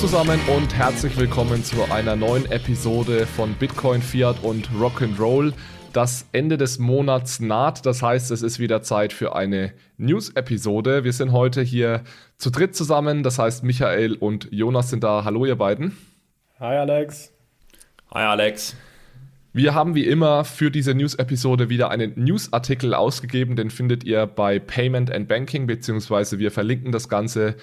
Hallo zusammen und herzlich willkommen zu einer neuen Episode von Bitcoin, Fiat und Rock'n'Roll. Das Ende des Monats naht, das heißt, es ist wieder Zeit für eine News-Episode. Wir sind heute hier zu dritt zusammen, das heißt, Michael und Jonas sind da. Hallo, ihr beiden. Hi, Alex. Hi, Alex. Wir haben wie immer für diese News-Episode wieder einen News-Artikel ausgegeben. Den findet ihr bei Payment and Banking, beziehungsweise wir verlinken das Ganze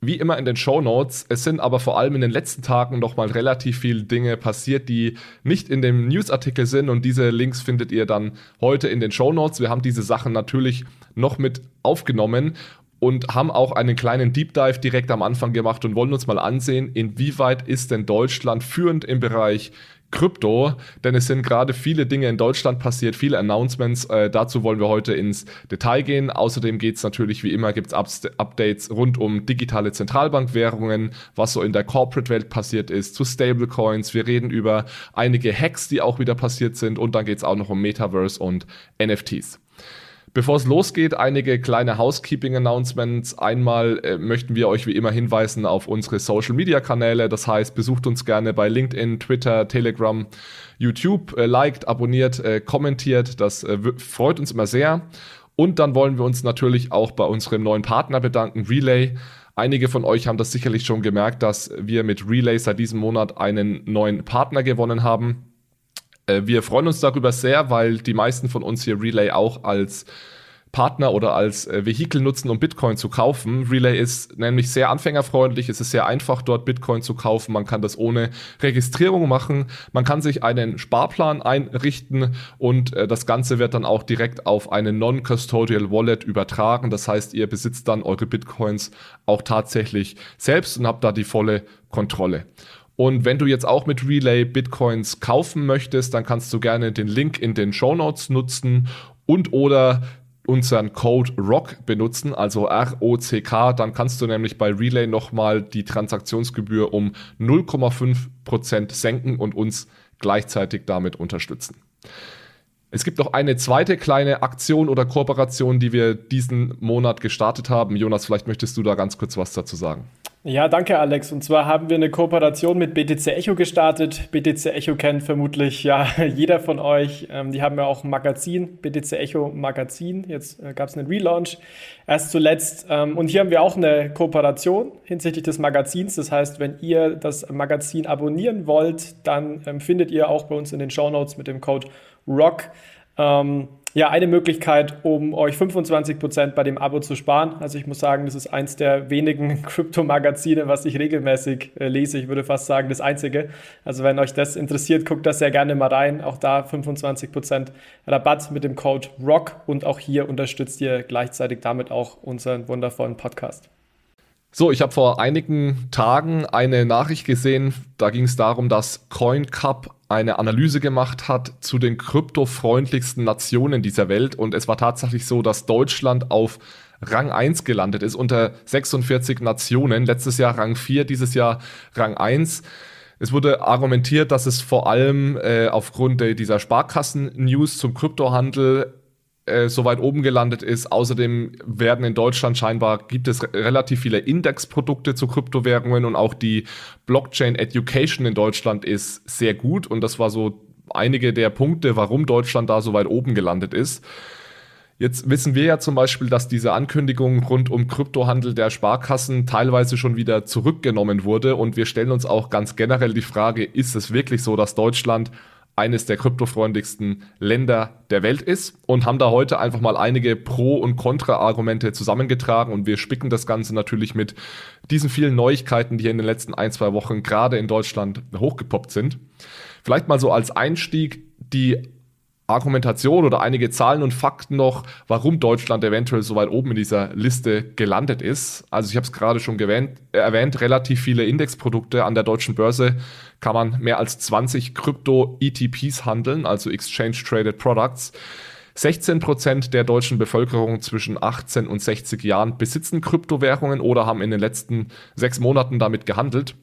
wie immer in den Show Notes. Es sind aber vor allem in den letzten Tagen noch mal relativ viele Dinge passiert, die nicht in dem Newsartikel sind und diese Links findet ihr dann heute in den Show Notes. Wir haben diese Sachen natürlich noch mit aufgenommen und haben auch einen kleinen Deep Dive direkt am Anfang gemacht und wollen uns mal ansehen, inwieweit ist denn Deutschland führend im Bereich Krypto, denn es sind gerade viele Dinge in Deutschland passiert, viele Announcements. Äh, dazu wollen wir heute ins Detail gehen. Außerdem geht es natürlich wie immer, gibt es Updates rund um digitale Zentralbankwährungen, was so in der Corporate-Welt passiert ist, zu Stablecoins. Wir reden über einige Hacks, die auch wieder passiert sind und dann geht es auch noch um Metaverse und NFTs. Bevor es losgeht, einige kleine Housekeeping-Announcements. Einmal äh, möchten wir euch wie immer hinweisen auf unsere Social-Media-Kanäle. Das heißt, besucht uns gerne bei LinkedIn, Twitter, Telegram, YouTube, äh, liked, abonniert, äh, kommentiert. Das äh, freut uns immer sehr. Und dann wollen wir uns natürlich auch bei unserem neuen Partner bedanken, Relay. Einige von euch haben das sicherlich schon gemerkt, dass wir mit Relay seit diesem Monat einen neuen Partner gewonnen haben. Äh, wir freuen uns darüber sehr, weil die meisten von uns hier Relay auch als Partner oder als äh, Vehikel nutzen, um Bitcoin zu kaufen. Relay ist nämlich sehr anfängerfreundlich. Es ist sehr einfach, dort Bitcoin zu kaufen. Man kann das ohne Registrierung machen. Man kann sich einen Sparplan einrichten und äh, das Ganze wird dann auch direkt auf eine Non-Custodial Wallet übertragen. Das heißt, ihr besitzt dann eure Bitcoins auch tatsächlich selbst und habt da die volle Kontrolle. Und wenn du jetzt auch mit Relay Bitcoins kaufen möchtest, dann kannst du gerne den Link in den Show Notes nutzen und oder unseren Code ROCK benutzen, also R-O-C-K, dann kannst du nämlich bei Relay nochmal die Transaktionsgebühr um 0,5% senken und uns gleichzeitig damit unterstützen. Es gibt noch eine zweite kleine Aktion oder Kooperation, die wir diesen Monat gestartet haben. Jonas, vielleicht möchtest du da ganz kurz was dazu sagen. Ja, danke Alex. Und zwar haben wir eine Kooperation mit BTC Echo gestartet. BTC Echo kennt vermutlich ja jeder von euch. Ähm, die haben ja auch ein Magazin, BTC Echo Magazin. Jetzt äh, gab es einen Relaunch erst zuletzt. Ähm, und hier haben wir auch eine Kooperation hinsichtlich des Magazins. Das heißt, wenn ihr das Magazin abonnieren wollt, dann ähm, findet ihr auch bei uns in den Show Notes mit dem Code ROCK ähm, ja, eine Möglichkeit, um euch 25% bei dem Abo zu sparen. Also ich muss sagen, das ist eins der wenigen Krypto-Magazine, was ich regelmäßig äh, lese. Ich würde fast sagen, das einzige. Also wenn euch das interessiert, guckt das sehr gerne mal rein. Auch da 25% Rabatt mit dem Code ROCK und auch hier unterstützt ihr gleichzeitig damit auch unseren wundervollen Podcast. So, ich habe vor einigen Tagen eine Nachricht gesehen, da ging es darum, dass CoinCup eine Analyse gemacht hat zu den kryptofreundlichsten Nationen dieser Welt und es war tatsächlich so, dass Deutschland auf Rang 1 gelandet ist unter 46 Nationen. Letztes Jahr Rang 4, dieses Jahr Rang 1. Es wurde argumentiert, dass es vor allem äh, aufgrund dieser Sparkassen-News zum Kryptohandel äh, so weit oben gelandet ist. Außerdem werden in Deutschland scheinbar gibt es relativ viele Indexprodukte zu Kryptowährungen und auch die Blockchain Education in Deutschland ist sehr gut und das war so einige der Punkte, warum Deutschland da so weit oben gelandet ist. Jetzt wissen wir ja zum Beispiel, dass diese Ankündigung rund um Kryptohandel der Sparkassen teilweise schon wieder zurückgenommen wurde und wir stellen uns auch ganz generell die Frage, ist es wirklich so, dass Deutschland eines der kryptofreundlichsten Länder der Welt ist und haben da heute einfach mal einige Pro- und Kontra-Argumente zusammengetragen und wir spicken das Ganze natürlich mit diesen vielen Neuigkeiten, die hier in den letzten ein, zwei Wochen gerade in Deutschland hochgepoppt sind. Vielleicht mal so als Einstieg die Argumentation oder einige Zahlen und Fakten noch, warum Deutschland eventuell so weit oben in dieser Liste gelandet ist. Also ich habe es gerade schon gewähnt, äh, erwähnt, relativ viele Indexprodukte an der deutschen Börse kann man mehr als 20 Krypto-ETPs handeln, also Exchange Traded Products. 16 Prozent der deutschen Bevölkerung zwischen 18 und 60 Jahren besitzen Kryptowährungen oder haben in den letzten sechs Monaten damit gehandelt.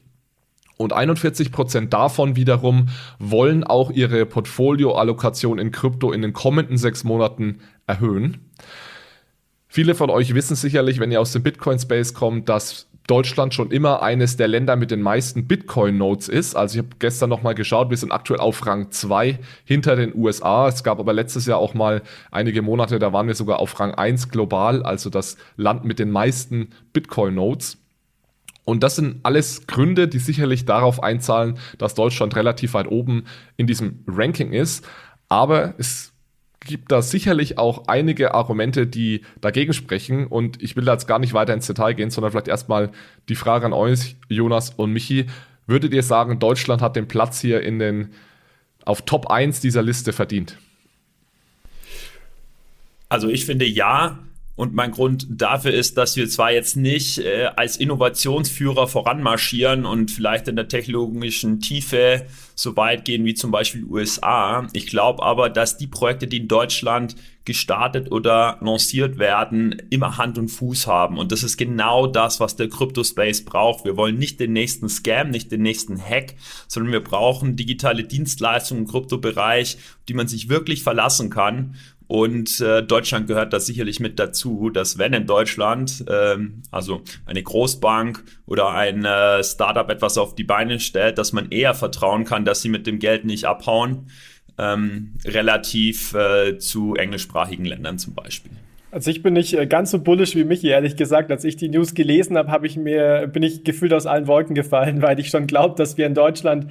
Und 41 Prozent davon wiederum wollen auch ihre Portfolioallokation in Krypto in den kommenden sechs Monaten erhöhen. Viele von euch wissen sicherlich, wenn ihr aus dem Bitcoin-Space kommt, dass Deutschland schon immer eines der Länder mit den meisten Bitcoin-Nodes ist. Also ich habe gestern noch mal geschaut, wir sind aktuell auf Rang 2 hinter den USA. Es gab aber letztes Jahr auch mal einige Monate, da waren wir sogar auf Rang 1 global, also das Land mit den meisten Bitcoin-Nodes. Und das sind alles Gründe, die sicherlich darauf einzahlen, dass Deutschland relativ weit oben in diesem Ranking ist. Aber es gibt da sicherlich auch einige Argumente, die dagegen sprechen. Und ich will da jetzt gar nicht weiter ins Detail gehen, sondern vielleicht erstmal die Frage an euch, Jonas und Michi. Würdet ihr sagen, Deutschland hat den Platz hier in den, auf Top 1 dieser Liste verdient? Also ich finde ja, und mein Grund dafür ist, dass wir zwar jetzt nicht äh, als Innovationsführer voranmarschieren und vielleicht in der technologischen Tiefe so weit gehen wie zum Beispiel USA. Ich glaube aber, dass die Projekte, die in Deutschland gestartet oder lanciert werden, immer Hand und Fuß haben. Und das ist genau das, was der Crypto-Space braucht. Wir wollen nicht den nächsten Scam, nicht den nächsten Hack, sondern wir brauchen digitale Dienstleistungen im Kryptobereich, die man sich wirklich verlassen kann. Und äh, Deutschland gehört da sicherlich mit dazu, dass wenn in Deutschland ähm, also eine Großbank oder ein äh, Startup etwas auf die Beine stellt, dass man eher vertrauen kann, dass sie mit dem Geld nicht abhauen, ähm, relativ äh, zu englischsprachigen Ländern zum Beispiel. Also ich bin nicht äh, ganz so bullish wie Michi, ehrlich gesagt. Als ich die News gelesen habe, habe ich mir, bin ich gefühlt aus allen Wolken gefallen, weil ich schon glaube, dass wir in Deutschland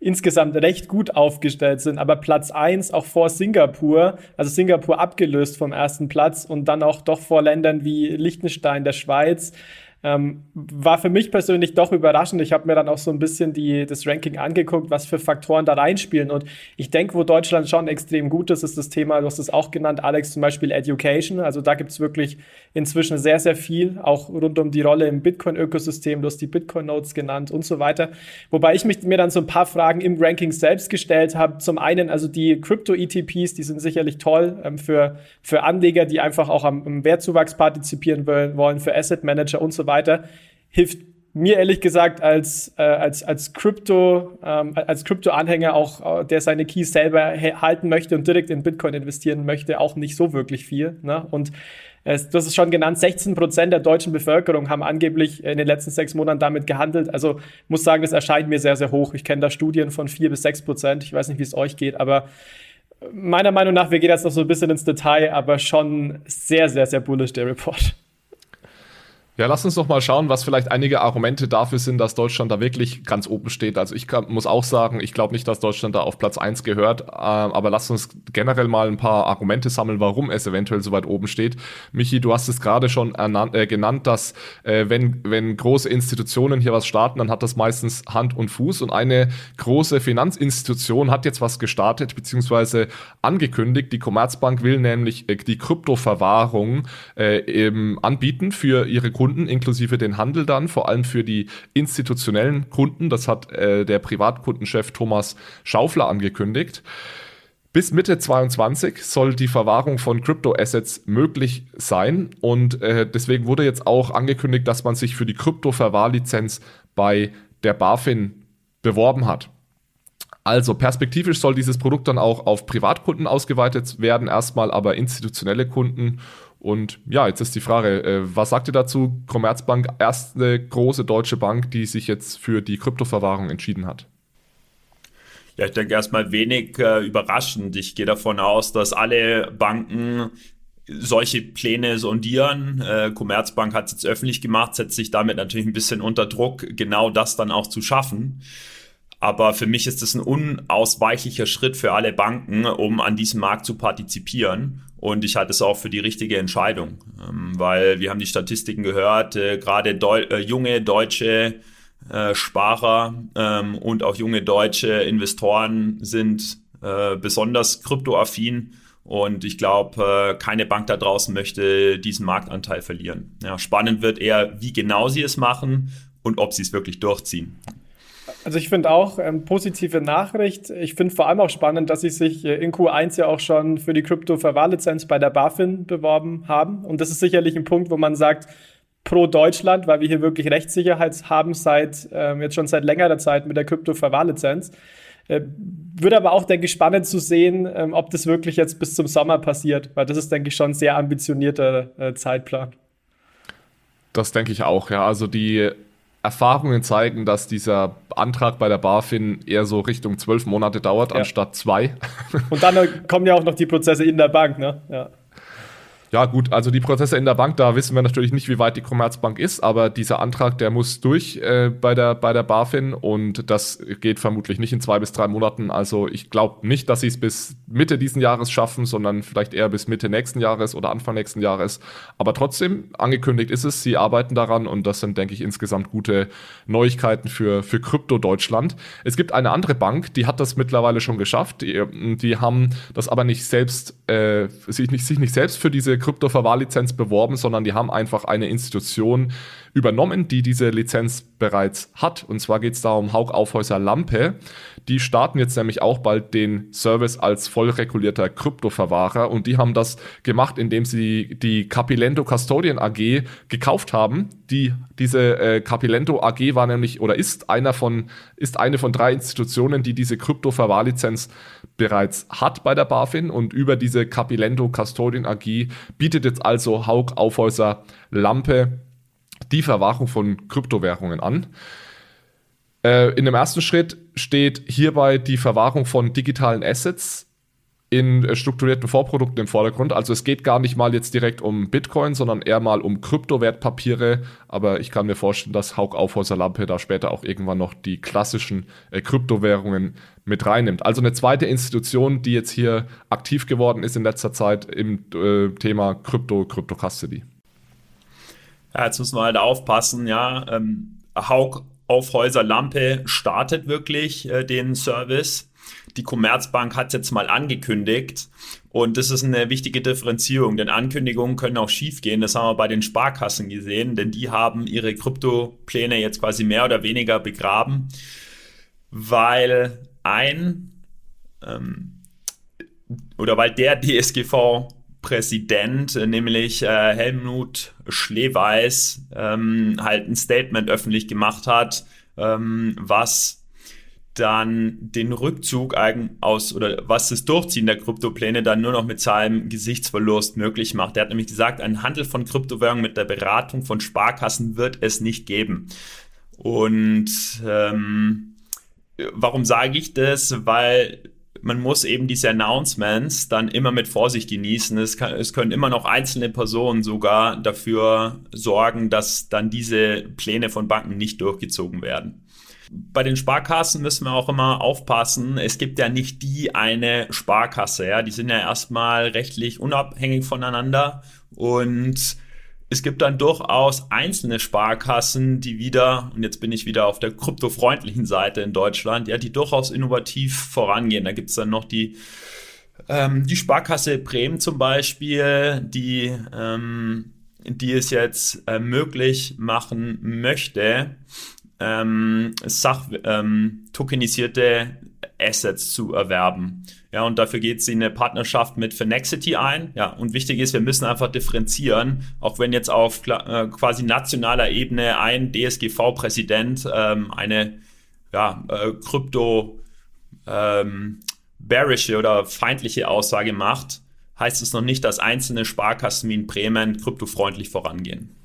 insgesamt recht gut aufgestellt sind, aber Platz eins auch vor Singapur, also Singapur abgelöst vom ersten Platz und dann auch doch vor Ländern wie Liechtenstein, der Schweiz, ähm, war für mich persönlich doch überraschend. Ich habe mir dann auch so ein bisschen die, das Ranking angeguckt, was für Faktoren da reinspielen. Und ich denke, wo Deutschland schon extrem gut ist, ist das Thema, du hast es auch genannt, Alex, zum Beispiel Education. Also da gibt es wirklich inzwischen sehr, sehr viel, auch rund um die Rolle im Bitcoin-Ökosystem. Du hast die Bitcoin-Notes genannt und so weiter. Wobei ich mich, mir dann so ein paar Fragen im Ranking selbst gestellt habe. Zum einen, also die Crypto-ETPs, die sind sicherlich toll ähm, für, für Anleger, die einfach auch am, am Wertzuwachs partizipieren wollen, für Asset Manager und so weiter, hilft mir ehrlich gesagt als, äh, als, Crypto, ähm, als Crypto-Anhänger auch, äh, der seine Keys selber halten möchte und direkt in Bitcoin investieren möchte, auch nicht so wirklich viel. Ne? Und es, du hast es schon genannt, 16 Prozent der deutschen Bevölkerung haben angeblich in den letzten sechs Monaten damit gehandelt. Also muss sagen, das erscheint mir sehr, sehr hoch. Ich kenne da Studien von vier bis sechs Prozent. Ich weiß nicht, wie es euch geht, aber meiner Meinung nach, wir gehen jetzt noch so ein bisschen ins Detail, aber schon sehr, sehr, sehr bullish der Report. Ja, lass uns doch mal schauen, was vielleicht einige Argumente dafür sind, dass Deutschland da wirklich ganz oben steht. Also ich kann, muss auch sagen, ich glaube nicht, dass Deutschland da auf Platz eins gehört, äh, aber lass uns generell mal ein paar Argumente sammeln, warum es eventuell so weit oben steht. Michi, du hast es gerade schon äh, genannt, dass äh, wenn, wenn große Institutionen hier was starten, dann hat das meistens Hand und Fuß und eine große Finanzinstitution hat jetzt was gestartet, beziehungsweise angekündigt. Die Commerzbank will nämlich äh, die Kryptoverwahrung äh, eben anbieten für ihre Kunden Kunden, inklusive den Handel dann, vor allem für die institutionellen Kunden. Das hat äh, der Privatkundenchef Thomas Schaufler angekündigt. Bis Mitte 22 soll die Verwahrung von Kryptoassets möglich sein und äh, deswegen wurde jetzt auch angekündigt, dass man sich für die Krypto-Verwahrlizenz bei der BaFin beworben hat. Also perspektivisch soll dieses Produkt dann auch auf Privatkunden ausgeweitet werden, erstmal aber institutionelle Kunden und ja, jetzt ist die Frage, äh, was sagt ihr dazu? Commerzbank, erste große deutsche Bank, die sich jetzt für die Kryptoverwahrung entschieden hat. Ja, ich denke erstmal wenig äh, überraschend. Ich gehe davon aus, dass alle Banken solche Pläne sondieren. Äh, Commerzbank hat es jetzt öffentlich gemacht, setzt sich damit natürlich ein bisschen unter Druck, genau das dann auch zu schaffen. Aber für mich ist es ein unausweichlicher Schritt für alle Banken, um an diesem Markt zu partizipieren. Und ich halte es auch für die richtige Entscheidung, ähm, weil wir haben die Statistiken gehört, äh, gerade Deu äh, junge deutsche äh, Sparer ähm, und auch junge deutsche Investoren sind besonders kryptoaffin. Und ich glaube, keine Bank da draußen möchte diesen Marktanteil verlieren. Ja, spannend wird eher, wie genau sie es machen und ob sie es wirklich durchziehen. Also ich finde auch ähm, positive Nachricht. Ich finde vor allem auch spannend, dass sie sich äh, in Q1 ja auch schon für die Krypto-Verwahrlizenz bei der BaFin beworben haben. Und das ist sicherlich ein Punkt, wo man sagt, pro Deutschland, weil wir hier wirklich Rechtssicherheit haben seit ähm, jetzt schon seit längerer Zeit mit der Krypto-Verwahrlizenz. Äh, würde aber auch, denke ich, spannend zu sehen, ähm, ob das wirklich jetzt bis zum Sommer passiert, weil das ist, denke ich, schon ein sehr ambitionierter äh, Zeitplan. Das denke ich auch, ja. Also die Erfahrungen zeigen, dass dieser Antrag bei der BaFin eher so Richtung zwölf Monate dauert, ja. anstatt zwei. Und dann kommen ja auch noch die Prozesse in der Bank, ne? Ja. Ja, gut, also die Prozesse in der Bank, da wissen wir natürlich nicht, wie weit die Commerzbank ist, aber dieser Antrag, der muss durch äh, bei, der, bei der BaFin und das geht vermutlich nicht in zwei bis drei Monaten. Also ich glaube nicht, dass sie es bis Mitte diesen Jahres schaffen, sondern vielleicht eher bis Mitte nächsten Jahres oder Anfang nächsten Jahres. Aber trotzdem, angekündigt ist es, sie arbeiten daran und das sind, denke ich, insgesamt gute Neuigkeiten für, für Krypto Deutschland. Es gibt eine andere Bank, die hat das mittlerweile schon geschafft. Die, die haben das aber nicht selbst, äh, sich, nicht, sich nicht selbst für diese Krypto-Verwahrlizenz beworben, sondern die haben einfach eine Institution übernommen, die diese Lizenz bereits hat. Und zwar geht es da um Haug Aufhäuser Lampe. Die starten jetzt nämlich auch bald den Service als voll regulierter Kryptoverwahrer und die haben das gemacht, indem sie die Capilento Custodian AG gekauft haben. Die, diese äh, Capilento AG war nämlich oder ist einer von, ist eine von drei Institutionen, die diese Kryptoverwahrlizenz bereits hat bei der BaFin und über diese Capilento Custodian AG bietet jetzt also Haug Aufhäuser Lampe die Verwahrung von Kryptowährungen an. Äh, in dem ersten Schritt steht hierbei die Verwahrung von digitalen Assets in äh, strukturierten Vorprodukten im Vordergrund. Also es geht gar nicht mal jetzt direkt um Bitcoin, sondern eher mal um Kryptowertpapiere. Aber ich kann mir vorstellen, dass Haug Aufhäuser Lampe da später auch irgendwann noch die klassischen äh, Kryptowährungen mit reinnimmt. Also eine zweite Institution, die jetzt hier aktiv geworden ist in letzter Zeit im äh, Thema Krypto, Crypto Custody. Ja, jetzt müssen wir halt aufpassen, ja. Ähm, Haug Aufhäuser Lampe startet wirklich äh, den Service. Die Commerzbank hat es jetzt mal angekündigt. Und das ist eine wichtige Differenzierung, denn Ankündigungen können auch schiefgehen. Das haben wir bei den Sparkassen gesehen, denn die haben ihre Kryptopläne jetzt quasi mehr oder weniger begraben, weil ein ähm, oder weil der DSGV Präsident, äh, nämlich äh, Helmut Schleweis, ähm, halt ein Statement öffentlich gemacht hat, ähm, was dann den Rückzug aus oder was das Durchziehen der Kryptopläne dann nur noch mit seinem Gesichtsverlust möglich macht. Er hat nämlich gesagt, ein Handel von Kryptowährungen mit der Beratung von Sparkassen wird es nicht geben. Und ähm, warum sage ich das? Weil man muss eben diese Announcements dann immer mit Vorsicht genießen. Es, kann, es können immer noch einzelne Personen sogar dafür sorgen, dass dann diese Pläne von Banken nicht durchgezogen werden. Bei den Sparkassen müssen wir auch immer aufpassen. Es gibt ja nicht die eine Sparkasse, ja. Die sind ja erstmal rechtlich unabhängig voneinander und es gibt dann durchaus einzelne Sparkassen, die wieder, und jetzt bin ich wieder auf der kryptofreundlichen Seite in Deutschland, ja, die durchaus innovativ vorangehen. Da gibt es dann noch die, ähm, die Sparkasse Bremen zum Beispiel, die, ähm, die es jetzt äh, möglich machen möchte, ähm, Sach, ähm, tokenisierte Assets zu erwerben. Ja, und dafür geht sie in eine Partnerschaft mit Finexity ein. Ja, und wichtig ist, wir müssen einfach differenzieren, auch wenn jetzt auf äh, quasi nationaler Ebene ein DSGV-Präsident ähm, eine ja, äh, Krypto ähm, bearische oder feindliche Aussage macht, heißt es noch nicht, dass einzelne Sparkassen wie in Bremen kryptofreundlich vorangehen.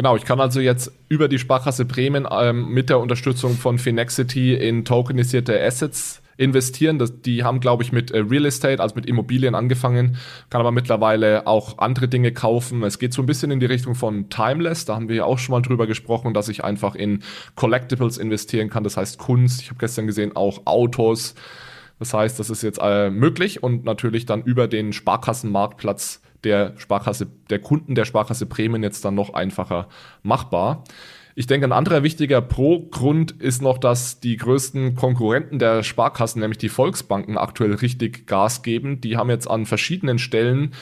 Genau, ich kann also jetzt über die Sparkasse Bremen ähm, mit der Unterstützung von Finexity in tokenisierte Assets investieren. Das, die haben, glaube ich, mit äh, Real Estate, also mit Immobilien angefangen, kann aber mittlerweile auch andere Dinge kaufen. Es geht so ein bisschen in die Richtung von Timeless. Da haben wir ja auch schon mal drüber gesprochen, dass ich einfach in Collectibles investieren kann. Das heißt Kunst. Ich habe gestern gesehen auch Autos. Das heißt, das ist jetzt äh, möglich und natürlich dann über den Sparkassenmarktplatz der Sparkasse, der Kunden der Sparkasse Bremen jetzt dann noch einfacher machbar. Ich denke, ein anderer wichtiger Pro-Grund ist noch, dass die größten Konkurrenten der Sparkassen, nämlich die Volksbanken, aktuell richtig Gas geben. Die haben jetzt an verschiedenen Stellen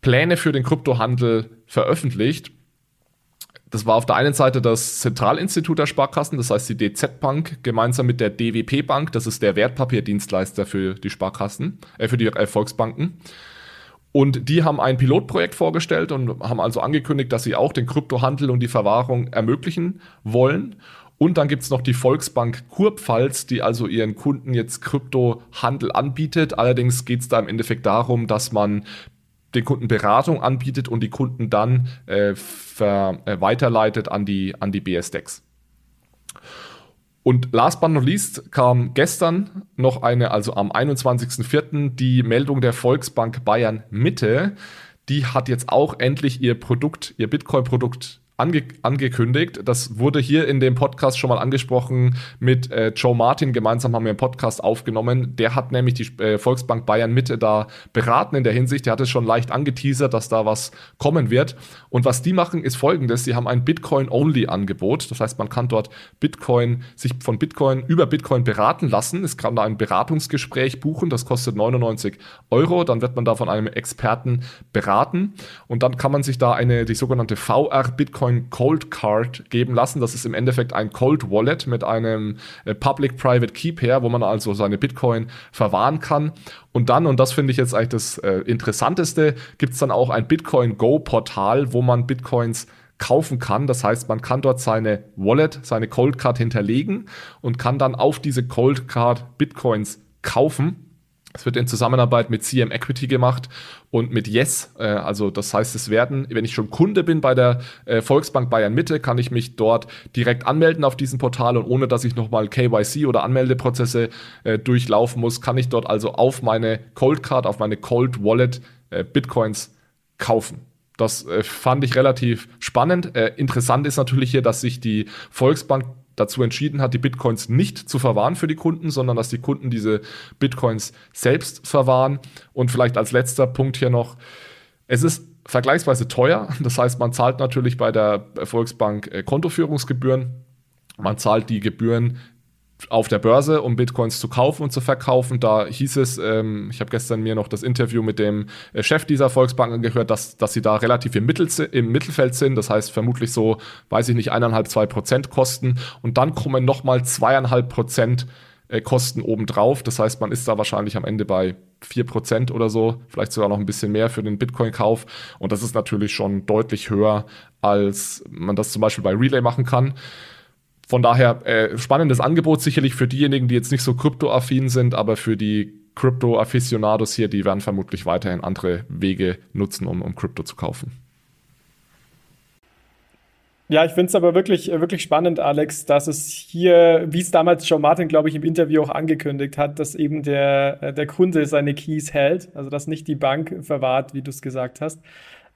Pläne für den Kryptohandel veröffentlicht. Das war auf der einen Seite das Zentralinstitut der Sparkassen, das heißt die DZ Bank, gemeinsam mit der DWP Bank, das ist der Wertpapierdienstleister für die Sparkassen, äh, für die äh, Volksbanken. Und die haben ein Pilotprojekt vorgestellt und haben also angekündigt, dass sie auch den Kryptohandel und die Verwahrung ermöglichen wollen. Und dann gibt es noch die Volksbank Kurpfalz, die also ihren Kunden jetzt Kryptohandel anbietet. Allerdings geht es da im Endeffekt darum, dass man den Kunden Beratung anbietet und die Kunden dann äh, ver, äh, weiterleitet an die, an die BS-Decks. Und last but not least kam gestern noch eine, also am 21.04. die Meldung der Volksbank Bayern Mitte. Die hat jetzt auch endlich ihr Produkt, ihr Bitcoin-Produkt ange angekündigt. Das wurde hier in dem Podcast schon mal angesprochen mit äh, Joe Martin. Gemeinsam haben wir einen Podcast aufgenommen. Der hat nämlich die äh, Volksbank Bayern Mitte da beraten in der Hinsicht. Der hat es schon leicht angeteasert, dass da was kommen wird. Und was die machen, ist folgendes. Sie haben ein Bitcoin-Only-Angebot. Das heißt, man kann dort Bitcoin, sich von Bitcoin über Bitcoin beraten lassen. Es kann da ein Beratungsgespräch buchen. Das kostet 99 Euro. Dann wird man da von einem Experten beraten. Und dann kann man sich da eine, die sogenannte VR Bitcoin Cold Card geben lassen. Das ist im Endeffekt ein Cold Wallet mit einem äh, Public-Private Key Pair, wo man also seine Bitcoin verwahren kann. Und dann, und das finde ich jetzt eigentlich das äh, Interessanteste, gibt es dann auch ein Bitcoin Go Portal, wo man Bitcoins kaufen kann. Das heißt, man kann dort seine Wallet, seine Cold Card hinterlegen und kann dann auf diese Cold Card Bitcoins kaufen. Es wird in Zusammenarbeit mit CM Equity gemacht und mit Yes. Äh, also das heißt, es werden, wenn ich schon Kunde bin bei der äh, Volksbank Bayern Mitte, kann ich mich dort direkt anmelden auf diesem Portal und ohne dass ich nochmal KYC oder Anmeldeprozesse äh, durchlaufen muss, kann ich dort also auf meine Cold Card, auf meine Cold Wallet äh, Bitcoins kaufen. Das äh, fand ich relativ spannend. Äh, interessant ist natürlich hier, dass sich die Volksbank dazu entschieden hat, die Bitcoins nicht zu verwahren für die Kunden, sondern dass die Kunden diese Bitcoins selbst verwahren. Und vielleicht als letzter Punkt hier noch, es ist vergleichsweise teuer. Das heißt, man zahlt natürlich bei der Volksbank äh, Kontoführungsgebühren. Man zahlt die Gebühren auf der Börse, um Bitcoins zu kaufen und zu verkaufen. Da hieß es, ähm, ich habe gestern mir noch das Interview mit dem äh, Chef dieser Volksbank angehört, dass, dass sie da relativ im, Mittel, im Mittelfeld sind. Das heißt vermutlich so, weiß ich nicht, eineinhalb, zwei Prozent Kosten. Und dann kommen nochmal zweieinhalb Prozent äh, Kosten obendrauf. Das heißt, man ist da wahrscheinlich am Ende bei vier Prozent oder so, vielleicht sogar noch ein bisschen mehr für den Bitcoin-Kauf. Und das ist natürlich schon deutlich höher, als man das zum Beispiel bei Relay machen kann. Von daher äh, spannendes Angebot sicherlich für diejenigen, die jetzt nicht so kryptoaffin sind, aber für die Krypto-Afficionados hier, die werden vermutlich weiterhin andere Wege nutzen, um, um Krypto zu kaufen. Ja, ich finde es aber wirklich, wirklich spannend, Alex, dass es hier, wie es damals Joe Martin, glaube ich, im Interview auch angekündigt hat, dass eben der, der Kunde seine Keys hält, also dass nicht die Bank verwahrt, wie du es gesagt hast.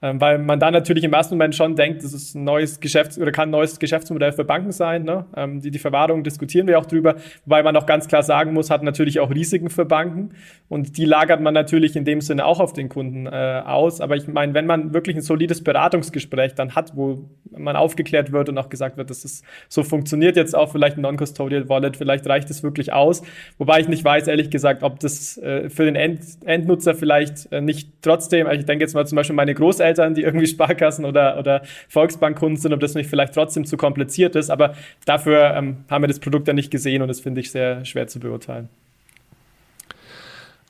Ähm, weil man da natürlich im ersten Moment schon denkt, das ist ein neues Geschäfts- oder kann ein neues Geschäftsmodell für Banken sein. Ne? Ähm, die, die Verwahrung diskutieren wir auch drüber, wobei man auch ganz klar sagen muss, hat natürlich auch Risiken für Banken und die lagert man natürlich in dem Sinne auch auf den Kunden äh, aus. Aber ich meine, wenn man wirklich ein solides Beratungsgespräch dann hat, wo man aufgeklärt wird und auch gesagt wird, dass es so funktioniert jetzt auch vielleicht ein Non-Custodial Wallet, vielleicht reicht es wirklich aus. Wobei ich nicht weiß, ehrlich gesagt, ob das äh, für den End Endnutzer vielleicht äh, nicht trotzdem, also ich denke jetzt mal zum Beispiel meine Großeltern, Eltern, die irgendwie Sparkassen oder, oder Volksbankkunden sind, ob das nicht vielleicht trotzdem zu kompliziert ist. Aber dafür ähm, haben wir das Produkt ja nicht gesehen und das finde ich sehr schwer zu beurteilen.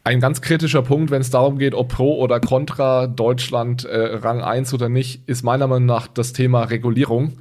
Ein ganz kritischer Punkt, wenn es darum geht, ob Pro oder Contra Deutschland äh, Rang 1 oder nicht, ist meiner Meinung nach das Thema Regulierung.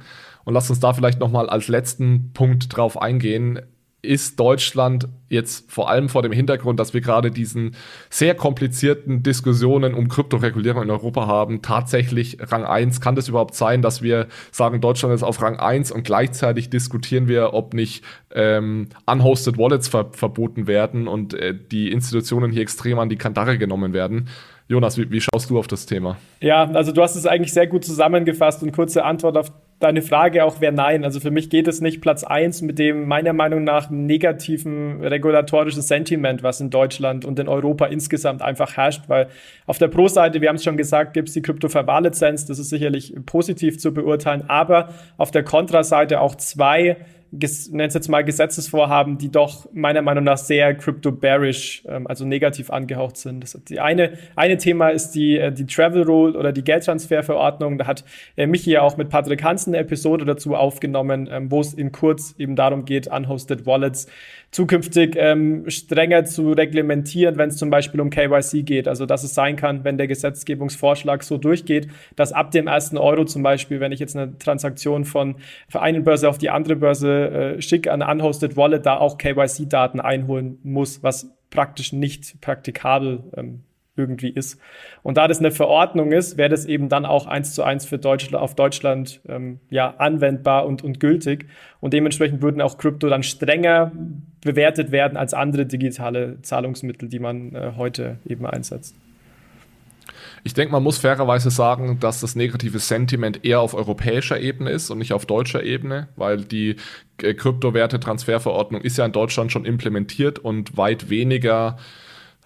Und lasst uns da vielleicht nochmal als letzten Punkt drauf eingehen ist Deutschland jetzt vor allem vor dem Hintergrund, dass wir gerade diesen sehr komplizierten Diskussionen um Kryptoregulierung in Europa haben, tatsächlich Rang 1? Kann das überhaupt sein, dass wir sagen, Deutschland ist auf Rang 1 und gleichzeitig diskutieren wir, ob nicht ähm, unhosted Wallets ver verboten werden und äh, die Institutionen hier extrem an die Kandare genommen werden? Jonas, wie, wie, schaust du auf das Thema? Ja, also du hast es eigentlich sehr gut zusammengefasst und kurze Antwort auf deine Frage auch wäre nein. Also für mich geht es nicht Platz eins mit dem meiner Meinung nach negativen regulatorischen Sentiment, was in Deutschland und in Europa insgesamt einfach herrscht, weil auf der Pro-Seite, wir haben es schon gesagt, gibt es die Krypto-Verwahrlizenz, das ist sicherlich positiv zu beurteilen, aber auf der Kontra-Seite auch zwei nennt jetzt mal Gesetzesvorhaben, die doch meiner Meinung nach sehr crypto-bearish, ähm, also negativ angehaucht sind. Das, die eine, eine Thema ist die, äh, die Travel Rule oder die Geldtransferverordnung. Da hat äh, Michi ja auch mit Patrick Hansen eine Episode dazu aufgenommen, ähm, wo es in kurz eben darum geht, unhosted Wallets zukünftig ähm, strenger zu reglementieren, wenn es zum Beispiel um KYC geht. Also dass es sein kann, wenn der Gesetzgebungsvorschlag so durchgeht, dass ab dem ersten Euro zum Beispiel, wenn ich jetzt eine Transaktion von, von einer Börse auf die andere Börse äh, schicke, an unhosted Wallet, da auch KYC-Daten einholen muss, was praktisch nicht praktikabel ähm, irgendwie ist. Und da das eine Verordnung ist, wäre das eben dann auch eins zu eins für Deutschland, auf Deutschland ähm, ja, anwendbar und, und gültig. Und dementsprechend würden auch Krypto dann strenger bewertet werden als andere digitale Zahlungsmittel, die man äh, heute eben einsetzt. Ich denke, man muss fairerweise sagen, dass das negative Sentiment eher auf europäischer Ebene ist und nicht auf deutscher Ebene, weil die äh, Kryptowerte-Transferverordnung ist ja in Deutschland schon implementiert und weit weniger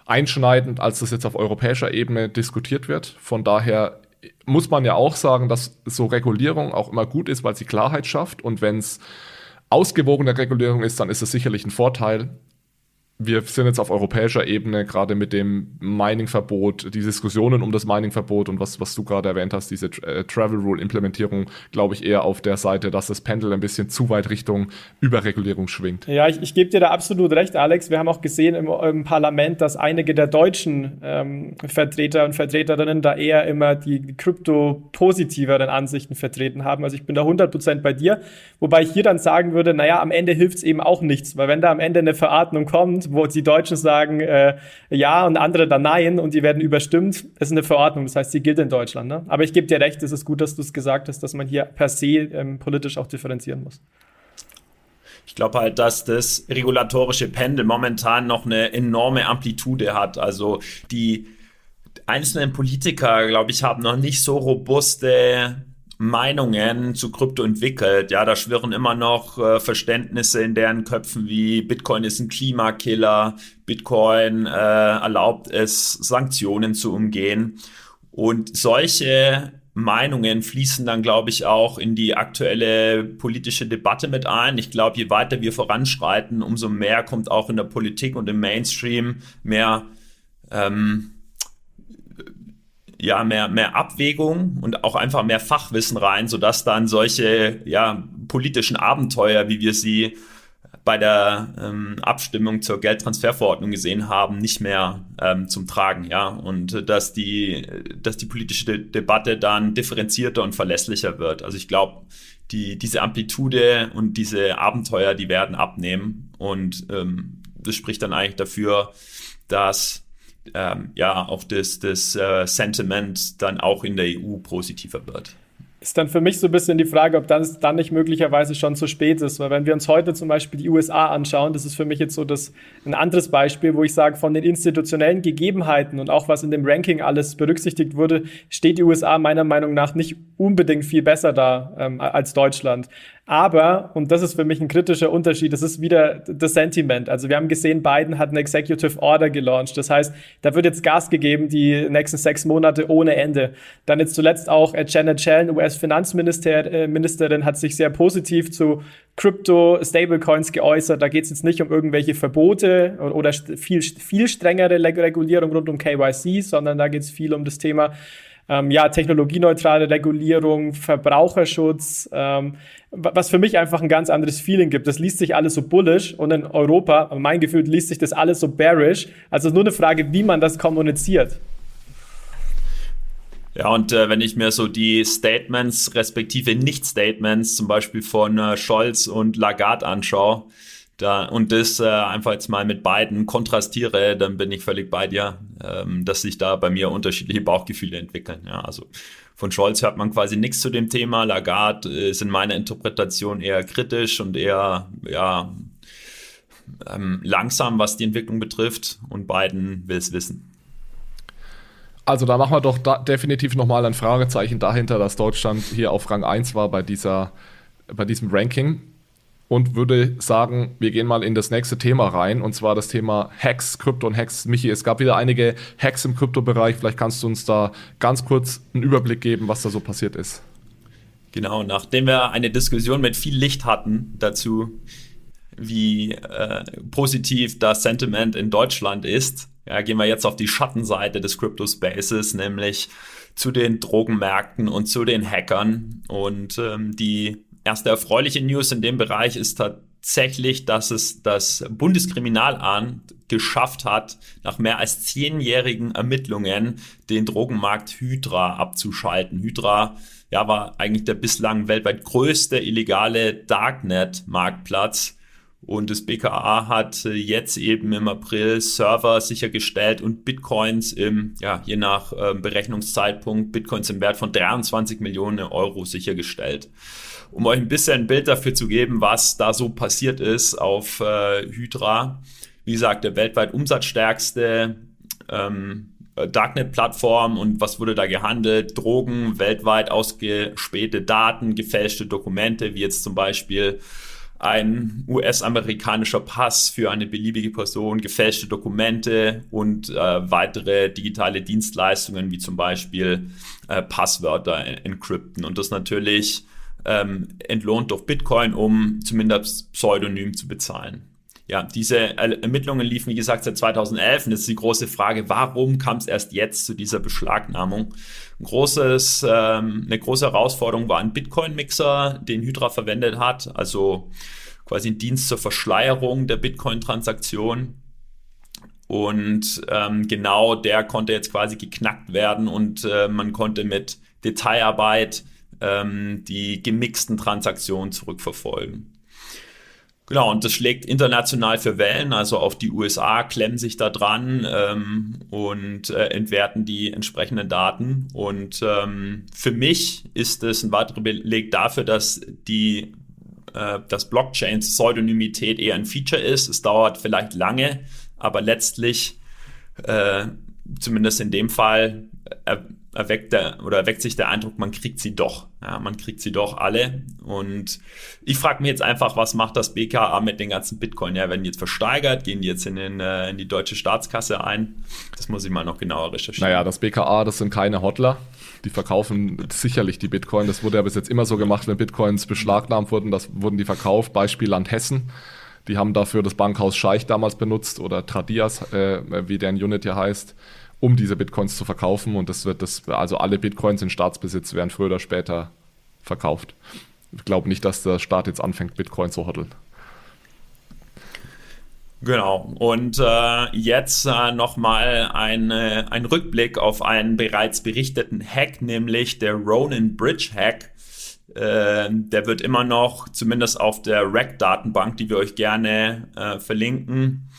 einschneidend, als das jetzt auf europäischer Ebene diskutiert wird. Von daher muss man ja auch sagen, dass so Regulierung auch immer gut ist, weil sie Klarheit schafft. Und wenn es ausgewogene Regulierung ist, dann ist es sicherlich ein Vorteil wir sind jetzt auf europäischer Ebene gerade mit dem Mining-Verbot, die Diskussionen um das Mining-Verbot und was, was du gerade erwähnt hast, diese äh, Travel Rule-Implementierung, glaube ich, eher auf der Seite, dass das Pendel ein bisschen zu weit Richtung Überregulierung schwingt. Ja, ich, ich gebe dir da absolut recht, Alex. Wir haben auch gesehen im, im Parlament, dass einige der deutschen ähm, Vertreter und Vertreterinnen da eher immer die krypto-positiveren Ansichten vertreten haben. Also ich bin da 100% bei dir. Wobei ich hier dann sagen würde, naja, am Ende hilft es eben auch nichts, weil wenn da am Ende eine Verordnung kommt, wo die Deutschen sagen äh, ja und andere dann nein und die werden überstimmt. Ist eine Verordnung, das heißt, sie gilt in Deutschland. Ne? Aber ich gebe dir recht, es ist gut, dass du es gesagt hast, dass man hier per se ähm, politisch auch differenzieren muss. Ich glaube halt, dass das regulatorische Pendel momentan noch eine enorme Amplitude hat. Also die einzelnen Politiker, glaube ich, haben noch nicht so robuste Meinungen zu Krypto entwickelt. Ja, da schwirren immer noch äh, Verständnisse in deren Köpfen wie Bitcoin ist ein Klimakiller, Bitcoin äh, erlaubt es, Sanktionen zu umgehen. Und solche Meinungen fließen dann, glaube ich, auch in die aktuelle politische Debatte mit ein. Ich glaube, je weiter wir voranschreiten, umso mehr kommt auch in der Politik und im Mainstream mehr ähm, ja, mehr, mehr Abwägung und auch einfach mehr Fachwissen rein, sodass dann solche, ja, politischen Abenteuer, wie wir sie bei der ähm, Abstimmung zur Geldtransferverordnung gesehen haben, nicht mehr ähm, zum Tragen, ja, und dass die, dass die politische De Debatte dann differenzierter und verlässlicher wird. Also ich glaube, die, diese Amplitude und diese Abenteuer, die werden abnehmen und ähm, das spricht dann eigentlich dafür, dass ähm, ja auch das, das äh, Sentiment dann auch in der EU positiver wird. Ist dann für mich so ein bisschen die Frage, ob das dann nicht möglicherweise schon zu spät ist. Weil wenn wir uns heute zum Beispiel die USA anschauen, das ist für mich jetzt so das, ein anderes Beispiel, wo ich sage, von den institutionellen Gegebenheiten und auch was in dem Ranking alles berücksichtigt wurde, steht die USA meiner Meinung nach nicht unbedingt viel besser da ähm, als Deutschland. Aber, und das ist für mich ein kritischer Unterschied, das ist wieder das Sentiment. Also wir haben gesehen, Biden hat eine Executive Order gelauncht. Das heißt, da wird jetzt Gas gegeben, die nächsten sechs Monate ohne Ende. Dann jetzt zuletzt auch äh, Janet Yellen, US-Finanzministerin, äh, hat sich sehr positiv zu Crypto-Stablecoins geäußert. Da geht es jetzt nicht um irgendwelche Verbote oder viel, viel strengere Regulierung rund um KYC, sondern da geht es viel um das Thema ähm, ja, technologieneutrale Regulierung, Verbraucherschutz, ähm, was für mich einfach ein ganz anderes Feeling gibt. Das liest sich alles so bullish und in Europa, mein Gefühl, liest sich das alles so bearish. Also nur eine Frage, wie man das kommuniziert. Ja, und äh, wenn ich mir so die Statements respektive Nicht-Statements zum Beispiel von äh, Scholz und Lagarde anschaue, da, und das äh, einfach jetzt mal mit beiden kontrastiere, dann bin ich völlig bei dir, ähm, dass sich da bei mir unterschiedliche Bauchgefühle entwickeln. Ja, also von Scholz hört man quasi nichts zu dem Thema. Lagarde ist in meiner Interpretation eher kritisch und eher ja, ähm, langsam, was die Entwicklung betrifft. Und Biden will es wissen. Also da machen wir doch da definitiv nochmal ein Fragezeichen dahinter, dass Deutschland hier auf Rang 1 war bei, dieser, bei diesem Ranking und würde sagen, wir gehen mal in das nächste Thema rein und zwar das Thema Hacks, Krypto und Hacks. Michi, es gab wieder einige Hacks im Kryptobereich. Vielleicht kannst du uns da ganz kurz einen Überblick geben, was da so passiert ist. Genau, nachdem wir eine Diskussion mit viel Licht hatten dazu, wie äh, positiv das Sentiment in Deutschland ist, ja, gehen wir jetzt auf die Schattenseite des Crypto Spaces, nämlich zu den Drogenmärkten und zu den Hackern und ähm, die Erste erfreuliche News in dem Bereich ist tatsächlich, dass es das Bundeskriminalamt geschafft hat, nach mehr als zehnjährigen Ermittlungen den Drogenmarkt Hydra abzuschalten. Hydra ja, war eigentlich der bislang weltweit größte illegale Darknet-Marktplatz, Und das BKA hat jetzt eben im April Server sichergestellt und Bitcoins im, ja, je nach äh, Berechnungszeitpunkt, Bitcoins im Wert von 23 Millionen Euro sichergestellt. Um euch ein bisschen ein Bild dafür zu geben, was da so passiert ist auf äh, Hydra. Wie gesagt, der weltweit umsatzstärkste ähm, Darknet-Plattform und was wurde da gehandelt? Drogen, weltweit ausgespähte Daten, gefälschte Dokumente, wie jetzt zum Beispiel ein US-amerikanischer Pass für eine beliebige Person, gefälschte Dokumente und äh, weitere digitale Dienstleistungen wie zum Beispiel äh, Passwörter encrypten und das natürlich ähm, entlohnt durch Bitcoin, um zumindest pseudonym zu bezahlen. Ja, diese Ermittlungen liefen, wie gesagt, seit 2011 und das ist die große Frage, warum kam es erst jetzt zu dieser Beschlagnahmung? Ein großes, ähm, eine große Herausforderung war ein Bitcoin-Mixer, den Hydra verwendet hat, also quasi ein Dienst zur Verschleierung der Bitcoin-Transaktion. Und ähm, genau der konnte jetzt quasi geknackt werden und äh, man konnte mit Detailarbeit ähm, die gemixten Transaktionen zurückverfolgen. Genau, und das schlägt international für Wellen, also auch die USA klemmen sich da dran ähm, und äh, entwerten die entsprechenden Daten. Und ähm, für mich ist es ein weiterer Beleg dafür, dass die äh, dass Blockchains Pseudonymität eher ein Feature ist. Es dauert vielleicht lange, aber letztlich, äh, zumindest in dem Fall, äh, erweckt der oder erweckt sich der Eindruck, man kriegt sie doch. Ja, man kriegt sie doch alle. Und ich frage mich jetzt einfach, was macht das BKA mit den ganzen Bitcoin? Ja, werden die jetzt versteigert? Gehen die jetzt in, den, äh, in die deutsche Staatskasse ein? Das muss ich mal noch genauer recherchieren. Naja, das BKA, das sind keine Hodler. Die verkaufen sicherlich die Bitcoin. Das wurde ja bis jetzt immer so gemacht, wenn Bitcoins beschlagnahmt wurden, das wurden die verkauft. Beispiel Land Hessen. Die haben dafür das Bankhaus Scheich damals benutzt oder Tradias, äh, wie deren Unit ja heißt um diese Bitcoins zu verkaufen. Und das wird das, also alle Bitcoins in Staatsbesitz werden früher oder später verkauft. Ich glaube nicht, dass der Staat jetzt anfängt, Bitcoin zu hoddeln. Genau. Und äh, jetzt äh, nochmal ein, ein Rückblick auf einen bereits berichteten Hack, nämlich der Ronin Bridge Hack. Äh, der wird immer noch, zumindest auf der RAC-Datenbank, die wir euch gerne äh, verlinken,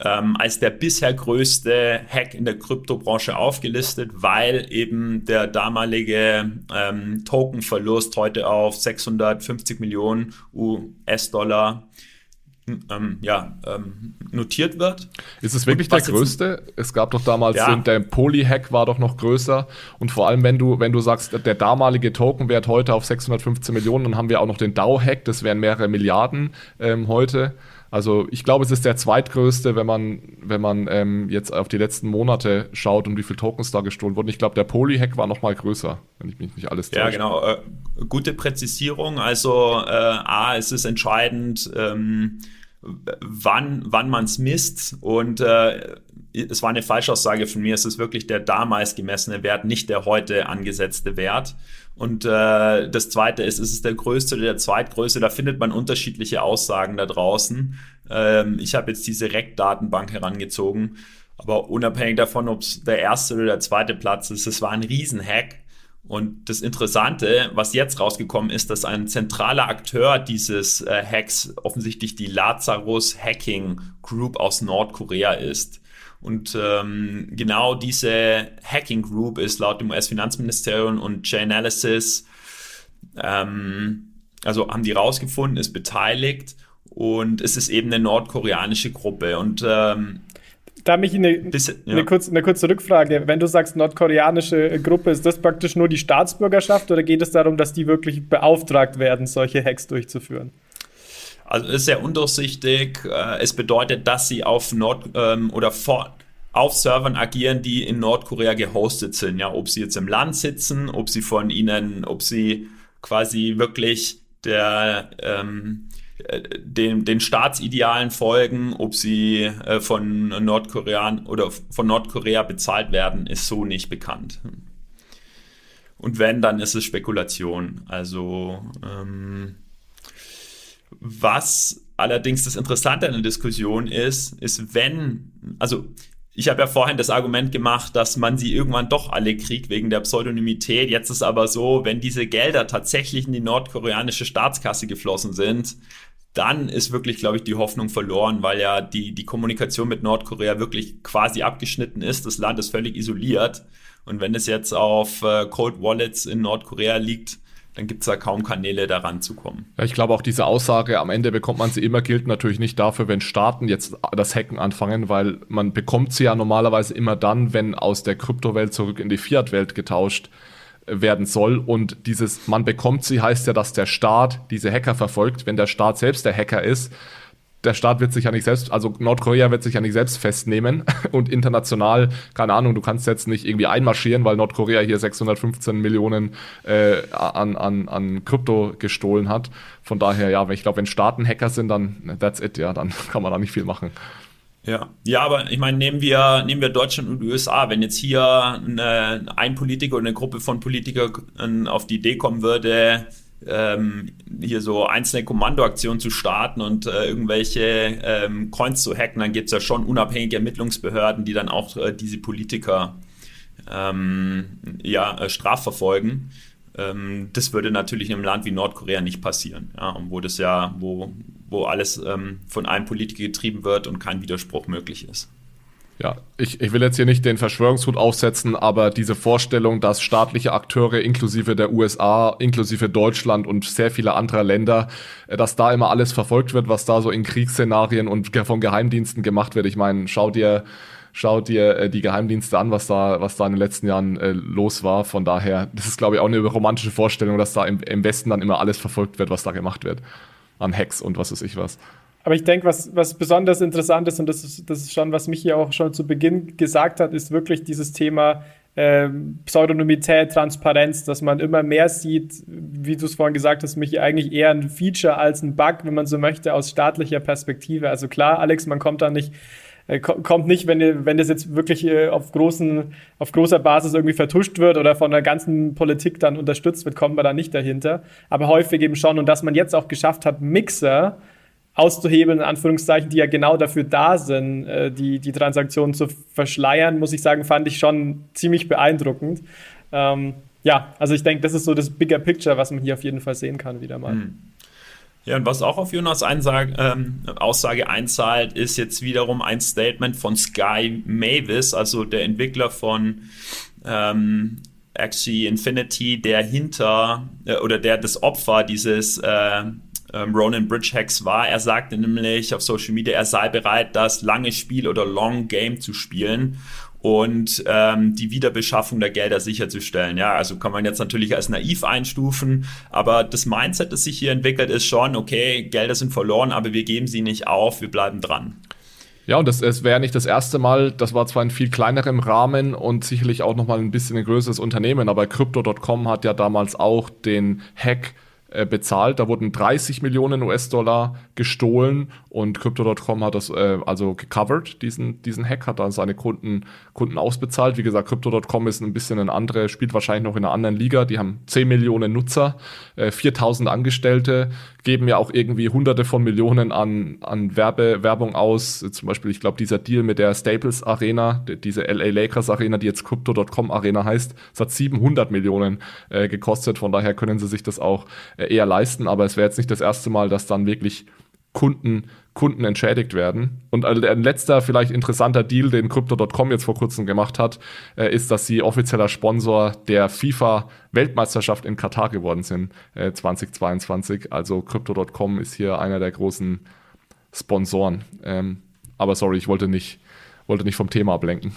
ähm, als der bisher größte Hack in der Kryptobranche aufgelistet, weil eben der damalige ähm, Tokenverlust heute auf 650 Millionen US-Dollar ähm, ja, ähm, notiert wird. Ist es wirklich der größte? Es gab doch damals ja. den, der Poly-Hack war doch noch größer. Und vor allem, wenn du, wenn du sagst, der damalige Tokenwert heute auf 615 Millionen, dann haben wir auch noch den DAO-Hack, das wären mehrere Milliarden ähm, heute. Also ich glaube, es ist der zweitgrößte, wenn man, wenn man ähm, jetzt auf die letzten Monate schaut und wie viele Tokens da gestohlen wurden. Ich glaube, der Poly-Hack war noch mal größer, wenn ich mich nicht alles täusche. Ja, genau. Äh, gute Präzisierung. Also äh, A, es ist entscheidend, ähm, wann, wann man es misst und äh, es war eine Falschaussage von mir, es ist wirklich der damals gemessene Wert, nicht der heute angesetzte Wert. Und äh, das zweite ist, ist es der größte oder der zweitgrößte? Da findet man unterschiedliche Aussagen da draußen. Ähm, ich habe jetzt diese REC-Datenbank herangezogen, aber unabhängig davon, ob es der erste oder der zweite Platz ist, es war ein Riesenhack. Und das Interessante, was jetzt rausgekommen ist, dass ein zentraler Akteur dieses äh, Hacks offensichtlich die Lazarus Hacking Group aus Nordkorea ist. Und ähm, genau diese Hacking Group ist laut dem US-Finanzministerium und Chainalysis, ähm, also haben die rausgefunden, ist beteiligt und es ist eben eine nordkoreanische Gruppe. Und ähm, da mich eine, bisschen, ja. eine, kurze, eine kurze Rückfrage. Wenn du sagst, nordkoreanische Gruppe, ist das praktisch nur die Staatsbürgerschaft oder geht es darum, dass die wirklich beauftragt werden, solche Hacks durchzuführen? Also ist sehr undurchsichtig. Äh, es bedeutet, dass sie auf Nord ähm, oder vor, auf Servern agieren, die in Nordkorea gehostet sind. Ja, ob sie jetzt im Land sitzen, ob sie von ihnen, ob sie quasi wirklich der ähm, äh, den, den Staatsidealen folgen, ob sie äh, von Nordkorean oder von Nordkorea bezahlt werden, ist so nicht bekannt. Und wenn, dann ist es Spekulation. Also ähm, was allerdings das Interessante an der Diskussion ist, ist, wenn, also ich habe ja vorhin das Argument gemacht, dass man sie irgendwann doch alle kriegt wegen der Pseudonymität. Jetzt ist aber so, wenn diese Gelder tatsächlich in die nordkoreanische Staatskasse geflossen sind, dann ist wirklich, glaube ich, die Hoffnung verloren, weil ja die, die Kommunikation mit Nordkorea wirklich quasi abgeschnitten ist. Das Land ist völlig isoliert. Und wenn es jetzt auf äh, Cold Wallets in Nordkorea liegt, dann gibt es da kaum Kanäle, daran zu kommen. Ja, ich glaube auch diese Aussage, am Ende bekommt man sie immer, gilt natürlich nicht dafür, wenn Staaten jetzt das Hacken anfangen, weil man bekommt sie ja normalerweise immer dann, wenn aus der Kryptowelt zurück in die Fiat-Welt getauscht werden soll. Und dieses man bekommt sie heißt ja, dass der Staat diese Hacker verfolgt. Wenn der Staat selbst der Hacker ist, der Staat wird sich ja nicht selbst, also Nordkorea wird sich ja nicht selbst festnehmen und international, keine Ahnung, du kannst jetzt nicht irgendwie einmarschieren, weil Nordkorea hier 615 Millionen äh, an, an, an Krypto gestohlen hat. Von daher, ja, ich glaube, wenn Staaten Hacker sind, dann that's it, ja, dann kann man da nicht viel machen. Ja, ja, aber ich meine, nehmen wir, nehmen wir Deutschland und USA. Wenn jetzt hier eine, ein Politiker oder eine Gruppe von Politikern auf die Idee kommen würde, ähm, hier so einzelne Kommandoaktionen zu starten und äh, irgendwelche ähm, Coins zu hacken, dann gibt es ja schon unabhängige Ermittlungsbehörden, die dann auch äh, diese Politiker ähm, ja, äh, strafverfolgen. Ähm, das würde natürlich in einem Land wie Nordkorea nicht passieren, ja, wo das ja, wo, wo alles ähm, von einem Politiker getrieben wird und kein Widerspruch möglich ist. Ja, ich, ich will jetzt hier nicht den Verschwörungshut aufsetzen, aber diese Vorstellung, dass staatliche Akteure inklusive der USA, inklusive Deutschland und sehr viele anderer Länder, äh, dass da immer alles verfolgt wird, was da so in Kriegsszenarien und von Geheimdiensten gemacht wird. Ich meine, schau dir, schau dir äh, die Geheimdienste an, was da, was da in den letzten Jahren äh, los war. Von daher, das ist, glaube ich, auch eine romantische Vorstellung, dass da im, im Westen dann immer alles verfolgt wird, was da gemacht wird. An Hacks und was weiß ich was. Aber ich denke, was, was besonders interessant ist, und das ist, das ist schon, was Michi auch schon zu Beginn gesagt hat, ist wirklich dieses Thema ähm, Pseudonymität, Transparenz, dass man immer mehr sieht, wie du es vorhin gesagt hast, Michi, eigentlich eher ein Feature als ein Bug, wenn man so möchte, aus staatlicher Perspektive. Also klar, Alex, man kommt da nicht äh, kommt nicht, wenn, wenn das jetzt wirklich äh, auf, großen, auf großer Basis irgendwie vertuscht wird oder von der ganzen Politik dann unterstützt wird, kommt man da nicht dahinter. Aber häufig eben schon. Und dass man jetzt auch geschafft hat, Mixer auszuhebeln, in Anführungszeichen, die ja genau dafür da sind, äh, die, die Transaktionen zu verschleiern, muss ich sagen, fand ich schon ziemlich beeindruckend. Ähm, ja, also ich denke, das ist so das Bigger Picture, was man hier auf jeden Fall sehen kann, wieder mal. Hm. Ja, und was auch auf Jonas Einsage, ähm, Aussage einzahlt, ist jetzt wiederum ein Statement von Sky Mavis, also der Entwickler von ähm, Axie Infinity, der hinter äh, oder der das Opfer dieses äh, ähm, Ronan Bridgehacks war. Er sagte nämlich auf Social Media, er sei bereit, das lange Spiel oder Long Game zu spielen und ähm, die Wiederbeschaffung der Gelder sicherzustellen. Ja, also kann man jetzt natürlich als naiv einstufen, aber das Mindset, das sich hier entwickelt, ist schon, okay, Gelder sind verloren, aber wir geben sie nicht auf, wir bleiben dran. Ja, und das, es wäre nicht das erste Mal, das war zwar in viel kleinerem Rahmen und sicherlich auch nochmal ein bisschen ein größeres Unternehmen, aber Crypto.com hat ja damals auch den Hack äh, bezahlt. Da wurden 30 Millionen US-Dollar gestohlen und Crypto.com hat das äh, also gecovert, diesen, diesen Hack, hat dann seine Kunden, Kunden ausbezahlt. Wie gesagt, Crypto.com ist ein bisschen ein andere, spielt wahrscheinlich noch in einer anderen Liga. Die haben 10 Millionen Nutzer, äh, 4000 Angestellte, geben ja auch irgendwie hunderte von Millionen an, an Werbe, Werbung aus. Zum Beispiel, ich glaube, dieser Deal mit der Staples Arena, diese LA Lakers Arena, die jetzt Crypto.com Arena heißt, das hat 700 Millionen äh, gekostet. Von daher können sie sich das auch äh, eher leisten. Aber es wäre jetzt nicht das erste Mal, dass dann wirklich Kunden, Kunden entschädigt werden. Und ein letzter, vielleicht interessanter Deal, den Crypto.com jetzt vor kurzem gemacht hat, äh, ist, dass sie offizieller Sponsor der FIFA-Weltmeisterschaft in Katar geworden sind, äh, 2022. Also Crypto.com ist hier einer der großen Sponsoren. Ähm, aber sorry, ich wollte nicht, wollte nicht vom Thema ablenken.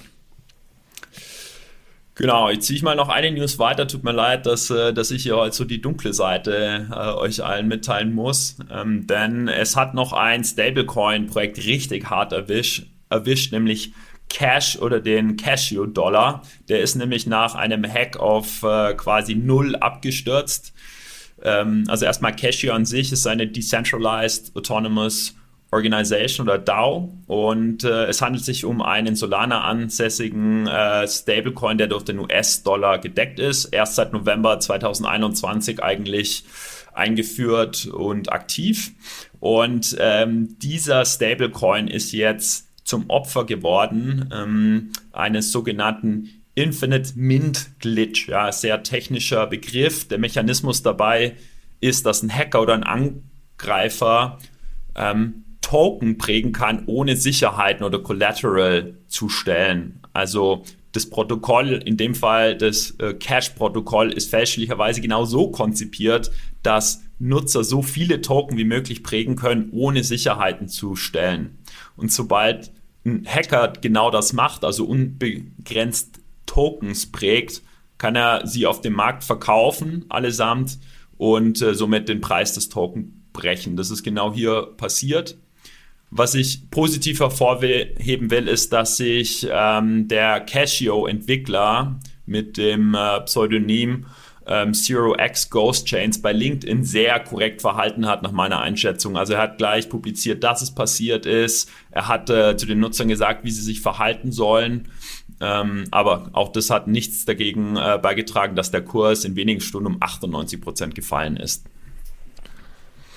Genau, jetzt ziehe ich mal noch eine News weiter. Tut mir leid, dass, äh, dass ich hier heute so die dunkle Seite äh, euch allen mitteilen muss. Ähm, denn es hat noch ein Stablecoin-Projekt richtig hart erwischt, erwischt, nämlich Cash oder den Cashew-Dollar. Der ist nämlich nach einem Hack auf äh, quasi null abgestürzt. Ähm, also erstmal Cashew an sich ist eine Decentralized Autonomous Organization oder DAO und äh, es handelt sich um einen Solana ansässigen äh, Stablecoin, der durch den US-Dollar gedeckt ist. Erst seit November 2021 eigentlich eingeführt und aktiv. Und ähm, dieser Stablecoin ist jetzt zum Opfer geworden ähm, eines sogenannten Infinite Mint Glitch. Ja, sehr technischer Begriff. Der Mechanismus dabei ist, dass ein Hacker oder ein Angreifer ähm, Token prägen kann, ohne Sicherheiten oder Collateral zu stellen. Also das Protokoll, in dem Fall das äh, Cash-Protokoll, ist fälschlicherweise genau so konzipiert, dass Nutzer so viele Token wie möglich prägen können, ohne Sicherheiten zu stellen. Und sobald ein Hacker genau das macht, also unbegrenzt Tokens prägt, kann er sie auf dem Markt verkaufen, allesamt, und äh, somit den Preis des Token brechen. Das ist genau hier passiert. Was ich positiv hervorheben will, ist, dass sich ähm, der Casio-Entwickler mit dem äh, Pseudonym ähm, Zero X Ghost Chains bei LinkedIn sehr korrekt verhalten hat, nach meiner Einschätzung. Also er hat gleich publiziert, dass es passiert ist. Er hat äh, zu den Nutzern gesagt, wie sie sich verhalten sollen. Ähm, aber auch das hat nichts dagegen äh, beigetragen, dass der Kurs in wenigen Stunden um 98 Prozent gefallen ist.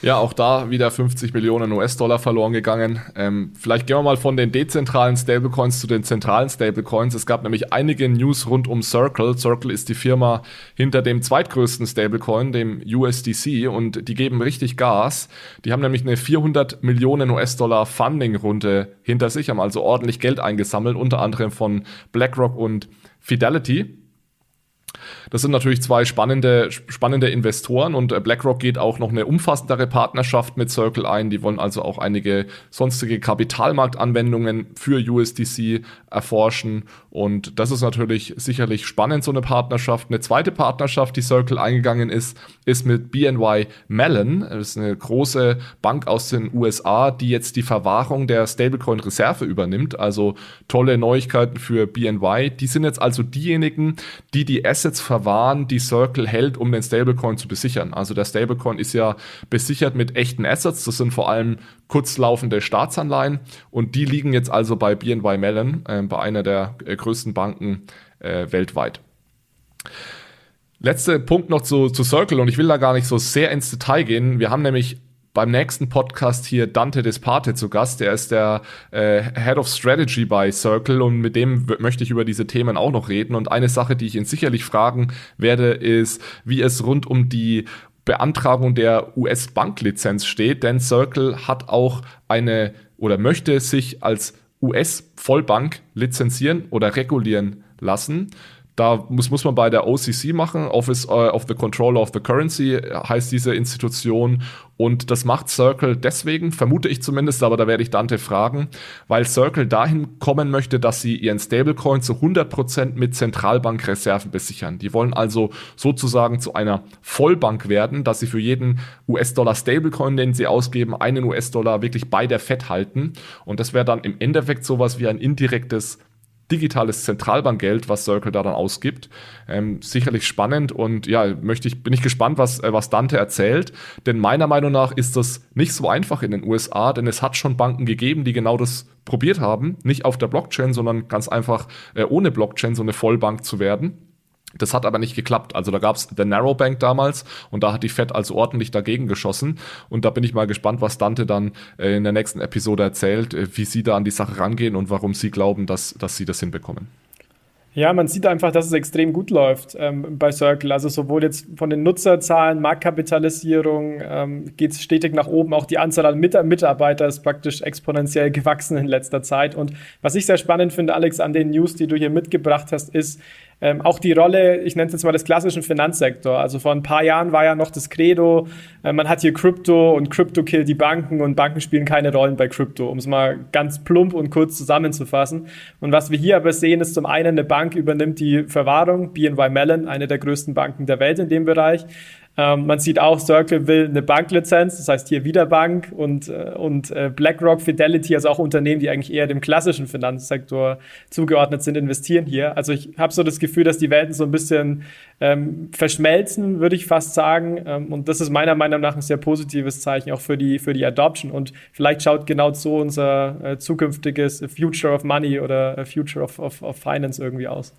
Ja, auch da wieder 50 Millionen US-Dollar verloren gegangen. Ähm, vielleicht gehen wir mal von den dezentralen Stablecoins zu den zentralen Stablecoins. Es gab nämlich einige News rund um Circle. Circle ist die Firma hinter dem zweitgrößten Stablecoin, dem USDC, und die geben richtig Gas. Die haben nämlich eine 400 Millionen US-Dollar Funding-Runde hinter sich, haben also ordentlich Geld eingesammelt, unter anderem von BlackRock und Fidelity. Das sind natürlich zwei spannende, spannende Investoren und äh, BlackRock geht auch noch eine umfassendere Partnerschaft mit Circle ein. Die wollen also auch einige sonstige Kapitalmarktanwendungen für USDC erforschen und das ist natürlich sicherlich spannend, so eine Partnerschaft. Eine zweite Partnerschaft, die Circle eingegangen ist, ist mit BNY Mellon. Das ist eine große Bank aus den USA, die jetzt die Verwahrung der Stablecoin-Reserve übernimmt. Also tolle Neuigkeiten für BNY. Die sind jetzt also diejenigen, die die Assets verwahren, die Circle hält, um den Stablecoin zu besichern. Also der Stablecoin ist ja besichert mit echten Assets. Das sind vor allem kurzlaufende Staatsanleihen und die liegen jetzt also bei BNY Mellon, äh, bei einer der äh, größten Banken äh, weltweit. Letzter Punkt noch zu, zu Circle und ich will da gar nicht so sehr ins Detail gehen. Wir haben nämlich beim nächsten Podcast hier Dante Desparte zu Gast. Der ist der äh, Head of Strategy bei Circle und mit dem möchte ich über diese Themen auch noch reden. Und eine Sache, die ich ihn sicherlich fragen werde, ist, wie es rund um die Beantragung der US-Banklizenz steht, denn Circle hat auch eine oder möchte sich als US-Vollbank lizenzieren oder regulieren lassen. Da muss, muss man bei der OCC machen, Office uh, of the Controller of the Currency heißt diese Institution. Und das macht Circle deswegen, vermute ich zumindest, aber da werde ich Dante fragen, weil Circle dahin kommen möchte, dass sie ihren Stablecoin zu 100% mit Zentralbankreserven besichern. Die wollen also sozusagen zu einer Vollbank werden, dass sie für jeden US-Dollar Stablecoin, den sie ausgeben, einen US-Dollar wirklich bei der Fed halten. Und das wäre dann im Endeffekt sowas wie ein indirektes digitales Zentralbankgeld, was Circle da dann ausgibt. Ähm, sicherlich spannend und ja, möchte ich, bin ich gespannt, was, äh, was Dante erzählt. Denn meiner Meinung nach ist das nicht so einfach in den USA, denn es hat schon Banken gegeben, die genau das probiert haben. Nicht auf der Blockchain, sondern ganz einfach äh, ohne Blockchain so eine Vollbank zu werden. Das hat aber nicht geklappt. Also da gab es The Narrow Bank damals und da hat die Fed also ordentlich dagegen geschossen. Und da bin ich mal gespannt, was Dante dann äh, in der nächsten Episode erzählt, äh, wie sie da an die Sache rangehen und warum sie glauben, dass, dass sie das hinbekommen. Ja, man sieht einfach, dass es extrem gut läuft ähm, bei Circle. Also sowohl jetzt von den Nutzerzahlen, Marktkapitalisierung ähm, geht es stetig nach oben. Auch die Anzahl an Mit Mitarbeiter ist praktisch exponentiell gewachsen in letzter Zeit. Und was ich sehr spannend finde, Alex, an den News, die du hier mitgebracht hast, ist, ähm, auch die Rolle, ich nenne es jetzt mal des klassischen Finanzsektor. Also vor ein paar Jahren war ja noch das Credo, äh, man hat hier Krypto und Krypto killt die Banken und Banken spielen keine Rollen bei Krypto, um es mal ganz plump und kurz zusammenzufassen. Und was wir hier aber sehen, ist zum einen, eine Bank übernimmt die Verwahrung, BNY Mellon, eine der größten Banken der Welt in dem Bereich. Ähm, man sieht auch, Circle will eine Banklizenz, das heißt hier wieder Bank und, äh, und äh, BlackRock, Fidelity, also auch Unternehmen, die eigentlich eher dem klassischen Finanzsektor zugeordnet sind, investieren hier. Also ich habe so das Gefühl, dass die Welten so ein bisschen ähm, verschmelzen, würde ich fast sagen. Ähm, und das ist meiner Meinung nach ein sehr positives Zeichen auch für die, für die Adoption. Und vielleicht schaut genau so unser äh, zukünftiges Future of Money oder Future of, of, of Finance irgendwie aus.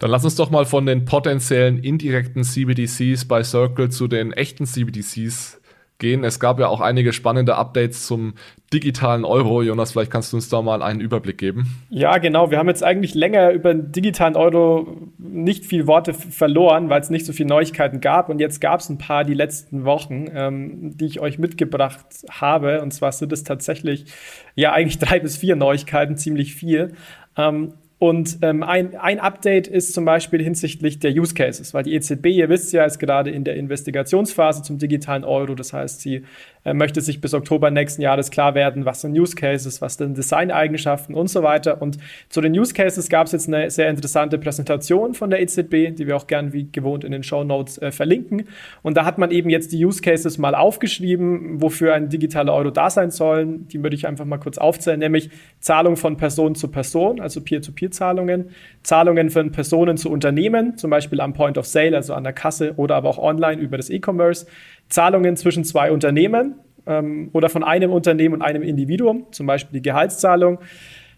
Dann lass uns doch mal von den potenziellen indirekten CBDCs bei Circle zu den echten CBDCs gehen. Es gab ja auch einige spannende Updates zum digitalen Euro. Jonas, vielleicht kannst du uns da mal einen Überblick geben. Ja, genau. Wir haben jetzt eigentlich länger über den digitalen Euro nicht viel Worte verloren, weil es nicht so viele Neuigkeiten gab. Und jetzt gab es ein paar die letzten Wochen, ähm, die ich euch mitgebracht habe. Und zwar sind es tatsächlich ja eigentlich drei bis vier Neuigkeiten, ziemlich viel. Ähm, und ähm, ein, ein Update ist zum Beispiel hinsichtlich der Use Cases, weil die EZB, ihr wisst ja, ist gerade in der Investigationsphase zum digitalen Euro. Das heißt, sie äh, möchte sich bis Oktober nächsten Jahres klar werden, was sind Use Cases, was sind Designeigenschaften und so weiter. Und zu den Use Cases gab es jetzt eine sehr interessante Präsentation von der EZB, die wir auch gern wie gewohnt in den Show Notes äh, verlinken. Und da hat man eben jetzt die Use Cases mal aufgeschrieben, wofür ein digitaler Euro da sein soll. Die würde ich einfach mal kurz aufzählen, nämlich Zahlung von Person zu Person, also Peer-to-Peer-Zahlungen, Zahlungen von Personen zu Unternehmen, zum Beispiel am Point of Sale, also an der Kasse oder aber auch online über das E-Commerce, Zahlungen zwischen zwei Unternehmen ähm, oder von einem Unternehmen und einem Individuum, zum Beispiel die Gehaltszahlung,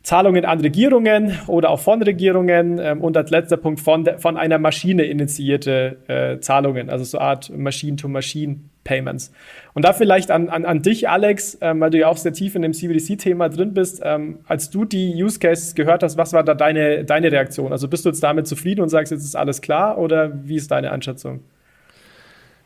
Zahlungen an Regierungen oder auch von Regierungen ähm, und als letzter Punkt von, von einer Maschine initiierte äh, Zahlungen, also so Art Machine-to-Machine-Payments. Und da vielleicht an, an, an dich, Alex, ähm, weil du ja auch sehr tief in dem CBDC-Thema drin bist, ähm, als du die Use Cases gehört hast, was war da deine, deine Reaktion? Also bist du jetzt damit zufrieden und sagst, jetzt ist alles klar oder wie ist deine Einschätzung?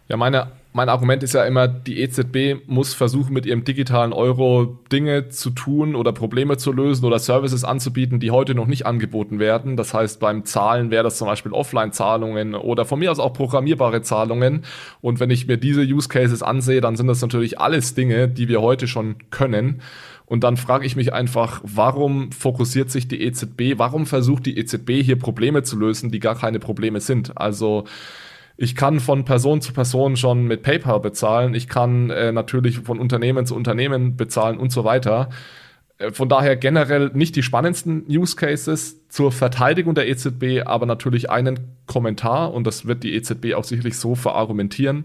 Ja, meine, mein Argument ist ja immer, die EZB muss versuchen, mit ihrem digitalen Euro Dinge zu tun oder Probleme zu lösen oder Services anzubieten, die heute noch nicht angeboten werden. Das heißt, beim Zahlen wäre das zum Beispiel Offline-Zahlungen oder von mir aus auch programmierbare Zahlungen. Und wenn ich mir diese Use Cases ansehe, dann sind das natürlich alles Dinge, die wir heute schon können. Und dann frage ich mich einfach, warum fokussiert sich die EZB, warum versucht die EZB hier Probleme zu lösen, die gar keine Probleme sind? Also ich kann von Person zu Person schon mit PayPal bezahlen. Ich kann äh, natürlich von Unternehmen zu Unternehmen bezahlen und so weiter. Äh, von daher generell nicht die spannendsten Use Cases zur Verteidigung der EZB, aber natürlich einen Kommentar und das wird die EZB auch sicherlich so verargumentieren.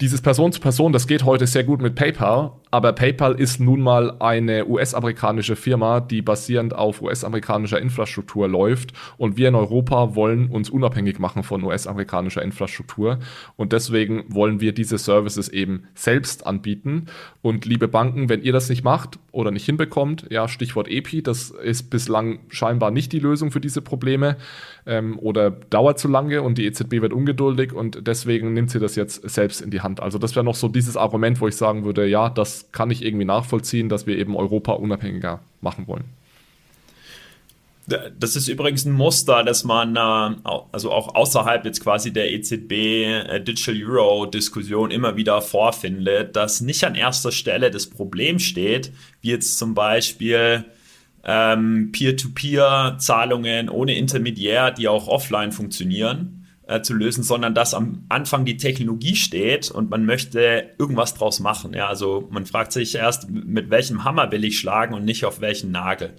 Dieses Person zu Person, das geht heute sehr gut mit PayPal, aber PayPal ist nun mal eine US-amerikanische Firma, die basierend auf US-amerikanischer Infrastruktur läuft. Und wir in Europa wollen uns unabhängig machen von US-amerikanischer Infrastruktur. Und deswegen wollen wir diese Services eben selbst anbieten. Und liebe Banken, wenn ihr das nicht macht oder nicht hinbekommt, ja, Stichwort EPI, das ist bislang scheinbar nicht die Lösung für diese Probleme ähm, oder dauert zu lange und die EZB wird ungeduldig und deswegen nimmt sie das jetzt selbst in die Hand. Also das wäre noch so dieses Argument, wo ich sagen würde, ja, das kann ich irgendwie nachvollziehen, dass wir eben Europa unabhängiger machen wollen. Das ist übrigens ein Muster, das man äh, also auch außerhalb jetzt quasi der EZB äh, Digital Euro Diskussion immer wieder vorfindet, dass nicht an erster Stelle das Problem steht, wie jetzt zum Beispiel ähm, Peer-to-Peer-Zahlungen ohne Intermediär, die auch offline funktionieren, äh, zu lösen, sondern dass am Anfang die Technologie steht und man möchte irgendwas draus machen. Ja, also man fragt sich erst, mit welchem Hammer will ich schlagen und nicht auf welchen Nagel.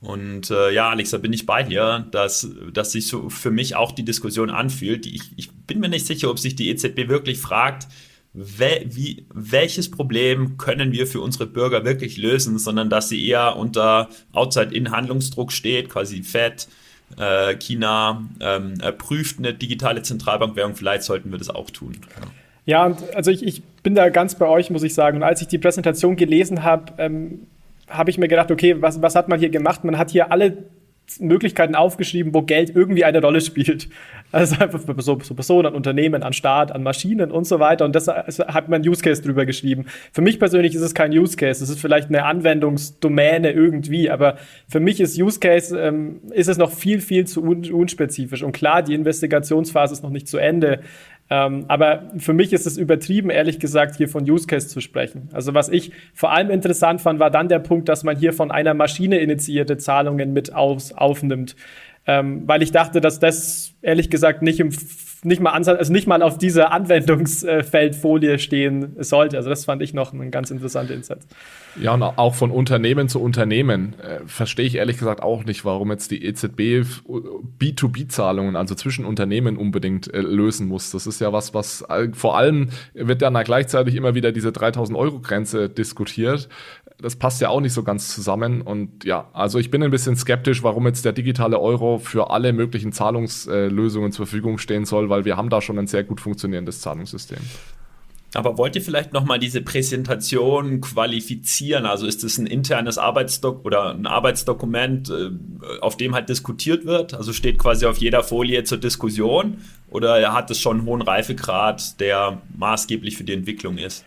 Und äh, ja, Alex, da bin ich bei dir, dass, dass sich so für mich auch die Diskussion anfühlt. Ich, ich bin mir nicht sicher, ob sich die EZB wirklich fragt, wel, wie, welches Problem können wir für unsere Bürger wirklich lösen, sondern dass sie eher unter Outside-In-Handlungsdruck steht, quasi FED, äh, China ähm, prüft eine digitale Zentralbankwährung, vielleicht sollten wir das auch tun. Ja, und also ich, ich bin da ganz bei euch, muss ich sagen. Und als ich die Präsentation gelesen habe, ähm, habe ich mir gedacht, okay, was, was hat man hier gemacht? Man hat hier alle Möglichkeiten aufgeschrieben, wo Geld irgendwie eine Rolle spielt. Also einfach so, so Personen, an Unternehmen, an Staat, an Maschinen und so weiter. Und das hat man Use Case drüber geschrieben. Für mich persönlich ist es kein Use Case. Es ist vielleicht eine Anwendungsdomäne irgendwie, aber für mich ist Use Case, ähm, ist es noch viel, viel zu un unspezifisch. Und klar, die Investigationsphase ist noch nicht zu Ende. Ähm, aber für mich ist es übertrieben, ehrlich gesagt, hier von Use Case zu sprechen. Also was ich vor allem interessant fand, war dann der Punkt, dass man hier von einer Maschine initiierte Zahlungen mit aus, aufnimmt. Ähm, weil ich dachte, dass das ehrlich gesagt nicht im nicht mal, also nicht mal auf dieser Anwendungsfeldfolie stehen sollte. Also das fand ich noch ein ganz interessanter Insight. Ja, und auch von Unternehmen zu Unternehmen äh, verstehe ich ehrlich gesagt auch nicht, warum jetzt die EZB B2B-Zahlungen, also zwischen Unternehmen unbedingt äh, lösen muss. Das ist ja was, was äh, vor allem wird dann gleichzeitig immer wieder diese 3000 Euro Grenze diskutiert das passt ja auch nicht so ganz zusammen. Und ja, also ich bin ein bisschen skeptisch, warum jetzt der digitale Euro für alle möglichen Zahlungslösungen zur Verfügung stehen soll, weil wir haben da schon ein sehr gut funktionierendes Zahlungssystem. Aber wollt ihr vielleicht nochmal diese Präsentation qualifizieren? Also ist es ein internes Arbeitsdokument oder ein Arbeitsdokument, äh, auf dem halt diskutiert wird? Also steht quasi auf jeder Folie zur Diskussion? Oder hat es schon einen hohen Reifegrad, der maßgeblich für die Entwicklung ist?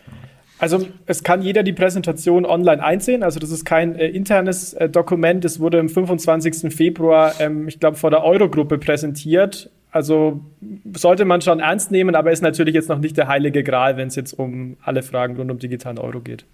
Also es kann jeder die Präsentation online einsehen. Also das ist kein äh, internes äh, Dokument. Es wurde am 25. Februar, ähm, ich glaube, vor der Eurogruppe präsentiert. Also sollte man schon ernst nehmen, aber ist natürlich jetzt noch nicht der heilige Gral, wenn es jetzt um alle Fragen rund um digitalen Euro geht.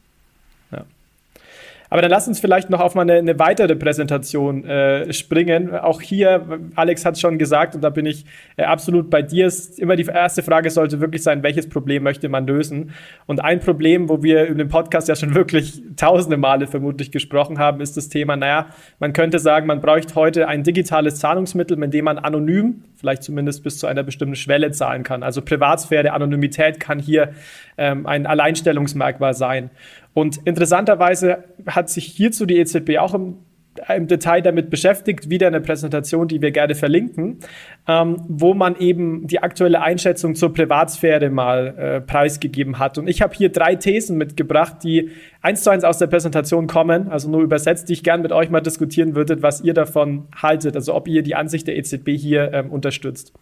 Aber dann lass uns vielleicht noch auf mal eine, eine weitere Präsentation äh, springen. Auch hier, Alex hat es schon gesagt, und da bin ich äh, absolut bei dir. Ist immer die erste Frage sollte wirklich sein, welches Problem möchte man lösen? Und ein Problem, wo wir in dem Podcast ja schon wirklich tausende Male vermutlich gesprochen haben, ist das Thema, naja, man könnte sagen, man braucht heute ein digitales Zahlungsmittel, mit dem man anonym, vielleicht zumindest bis zu einer bestimmten Schwelle zahlen kann. Also Privatsphäre, Anonymität kann hier ähm, ein Alleinstellungsmerkmal sein. Und interessanterweise hat sich hierzu die EZB auch im, im Detail damit beschäftigt, wieder eine Präsentation, die wir gerne verlinken, ähm, wo man eben die aktuelle Einschätzung zur Privatsphäre mal äh, preisgegeben hat. Und ich habe hier drei Thesen mitgebracht, die eins zu eins aus der Präsentation kommen, also nur übersetzt, die ich gerne mit euch mal diskutieren würde, was ihr davon haltet, also ob ihr die Ansicht der EZB hier ähm, unterstützt.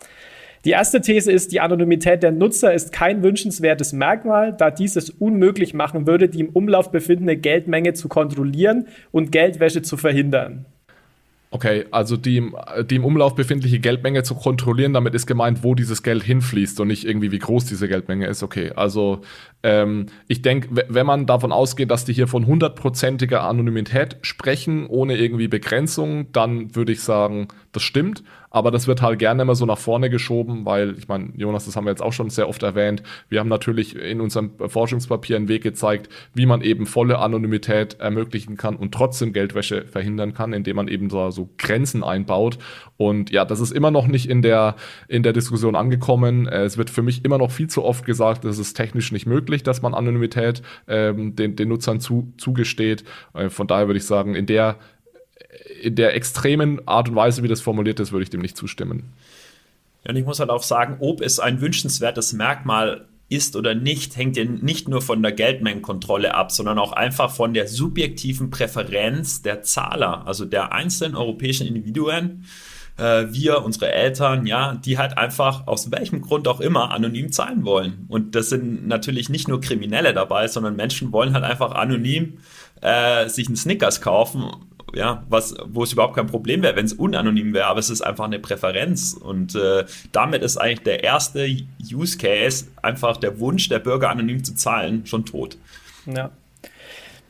Die erste These ist, die Anonymität der Nutzer ist kein wünschenswertes Merkmal, da dies es unmöglich machen würde, die im Umlauf befindende Geldmenge zu kontrollieren und Geldwäsche zu verhindern. Okay, also die, die im Umlauf befindliche Geldmenge zu kontrollieren, damit ist gemeint, wo dieses Geld hinfließt und nicht irgendwie, wie groß diese Geldmenge ist. Okay, also ähm, ich denke, wenn man davon ausgeht, dass die hier von hundertprozentiger Anonymität sprechen, ohne irgendwie Begrenzung, dann würde ich sagen, das stimmt aber das wird halt gerne immer so nach vorne geschoben, weil ich meine, Jonas, das haben wir jetzt auch schon sehr oft erwähnt. Wir haben natürlich in unserem Forschungspapier einen Weg gezeigt, wie man eben volle Anonymität ermöglichen kann und trotzdem Geldwäsche verhindern kann, indem man eben so, so Grenzen einbaut. Und ja, das ist immer noch nicht in der, in der Diskussion angekommen. Es wird für mich immer noch viel zu oft gesagt, es ist technisch nicht möglich, dass man Anonymität ähm, den, den Nutzern zu, zugesteht. Äh, von daher würde ich sagen, in der in der extremen Art und Weise, wie das formuliert ist, würde ich dem nicht zustimmen. Und ich muss halt auch sagen, ob es ein wünschenswertes Merkmal ist oder nicht, hängt ja nicht nur von der Geldmengenkontrolle ab, sondern auch einfach von der subjektiven Präferenz der Zahler, also der einzelnen europäischen Individuen. Äh, wir, unsere Eltern, ja, die halt einfach aus welchem Grund auch immer anonym zahlen wollen. Und das sind natürlich nicht nur Kriminelle dabei, sondern Menschen wollen halt einfach anonym äh, sich einen Snickers kaufen ja, was, wo es überhaupt kein Problem wäre, wenn es unanonym wäre, aber es ist einfach eine Präferenz. Und äh, damit ist eigentlich der erste Use Case, einfach der Wunsch der Bürger anonym zu zahlen, schon tot. Ja.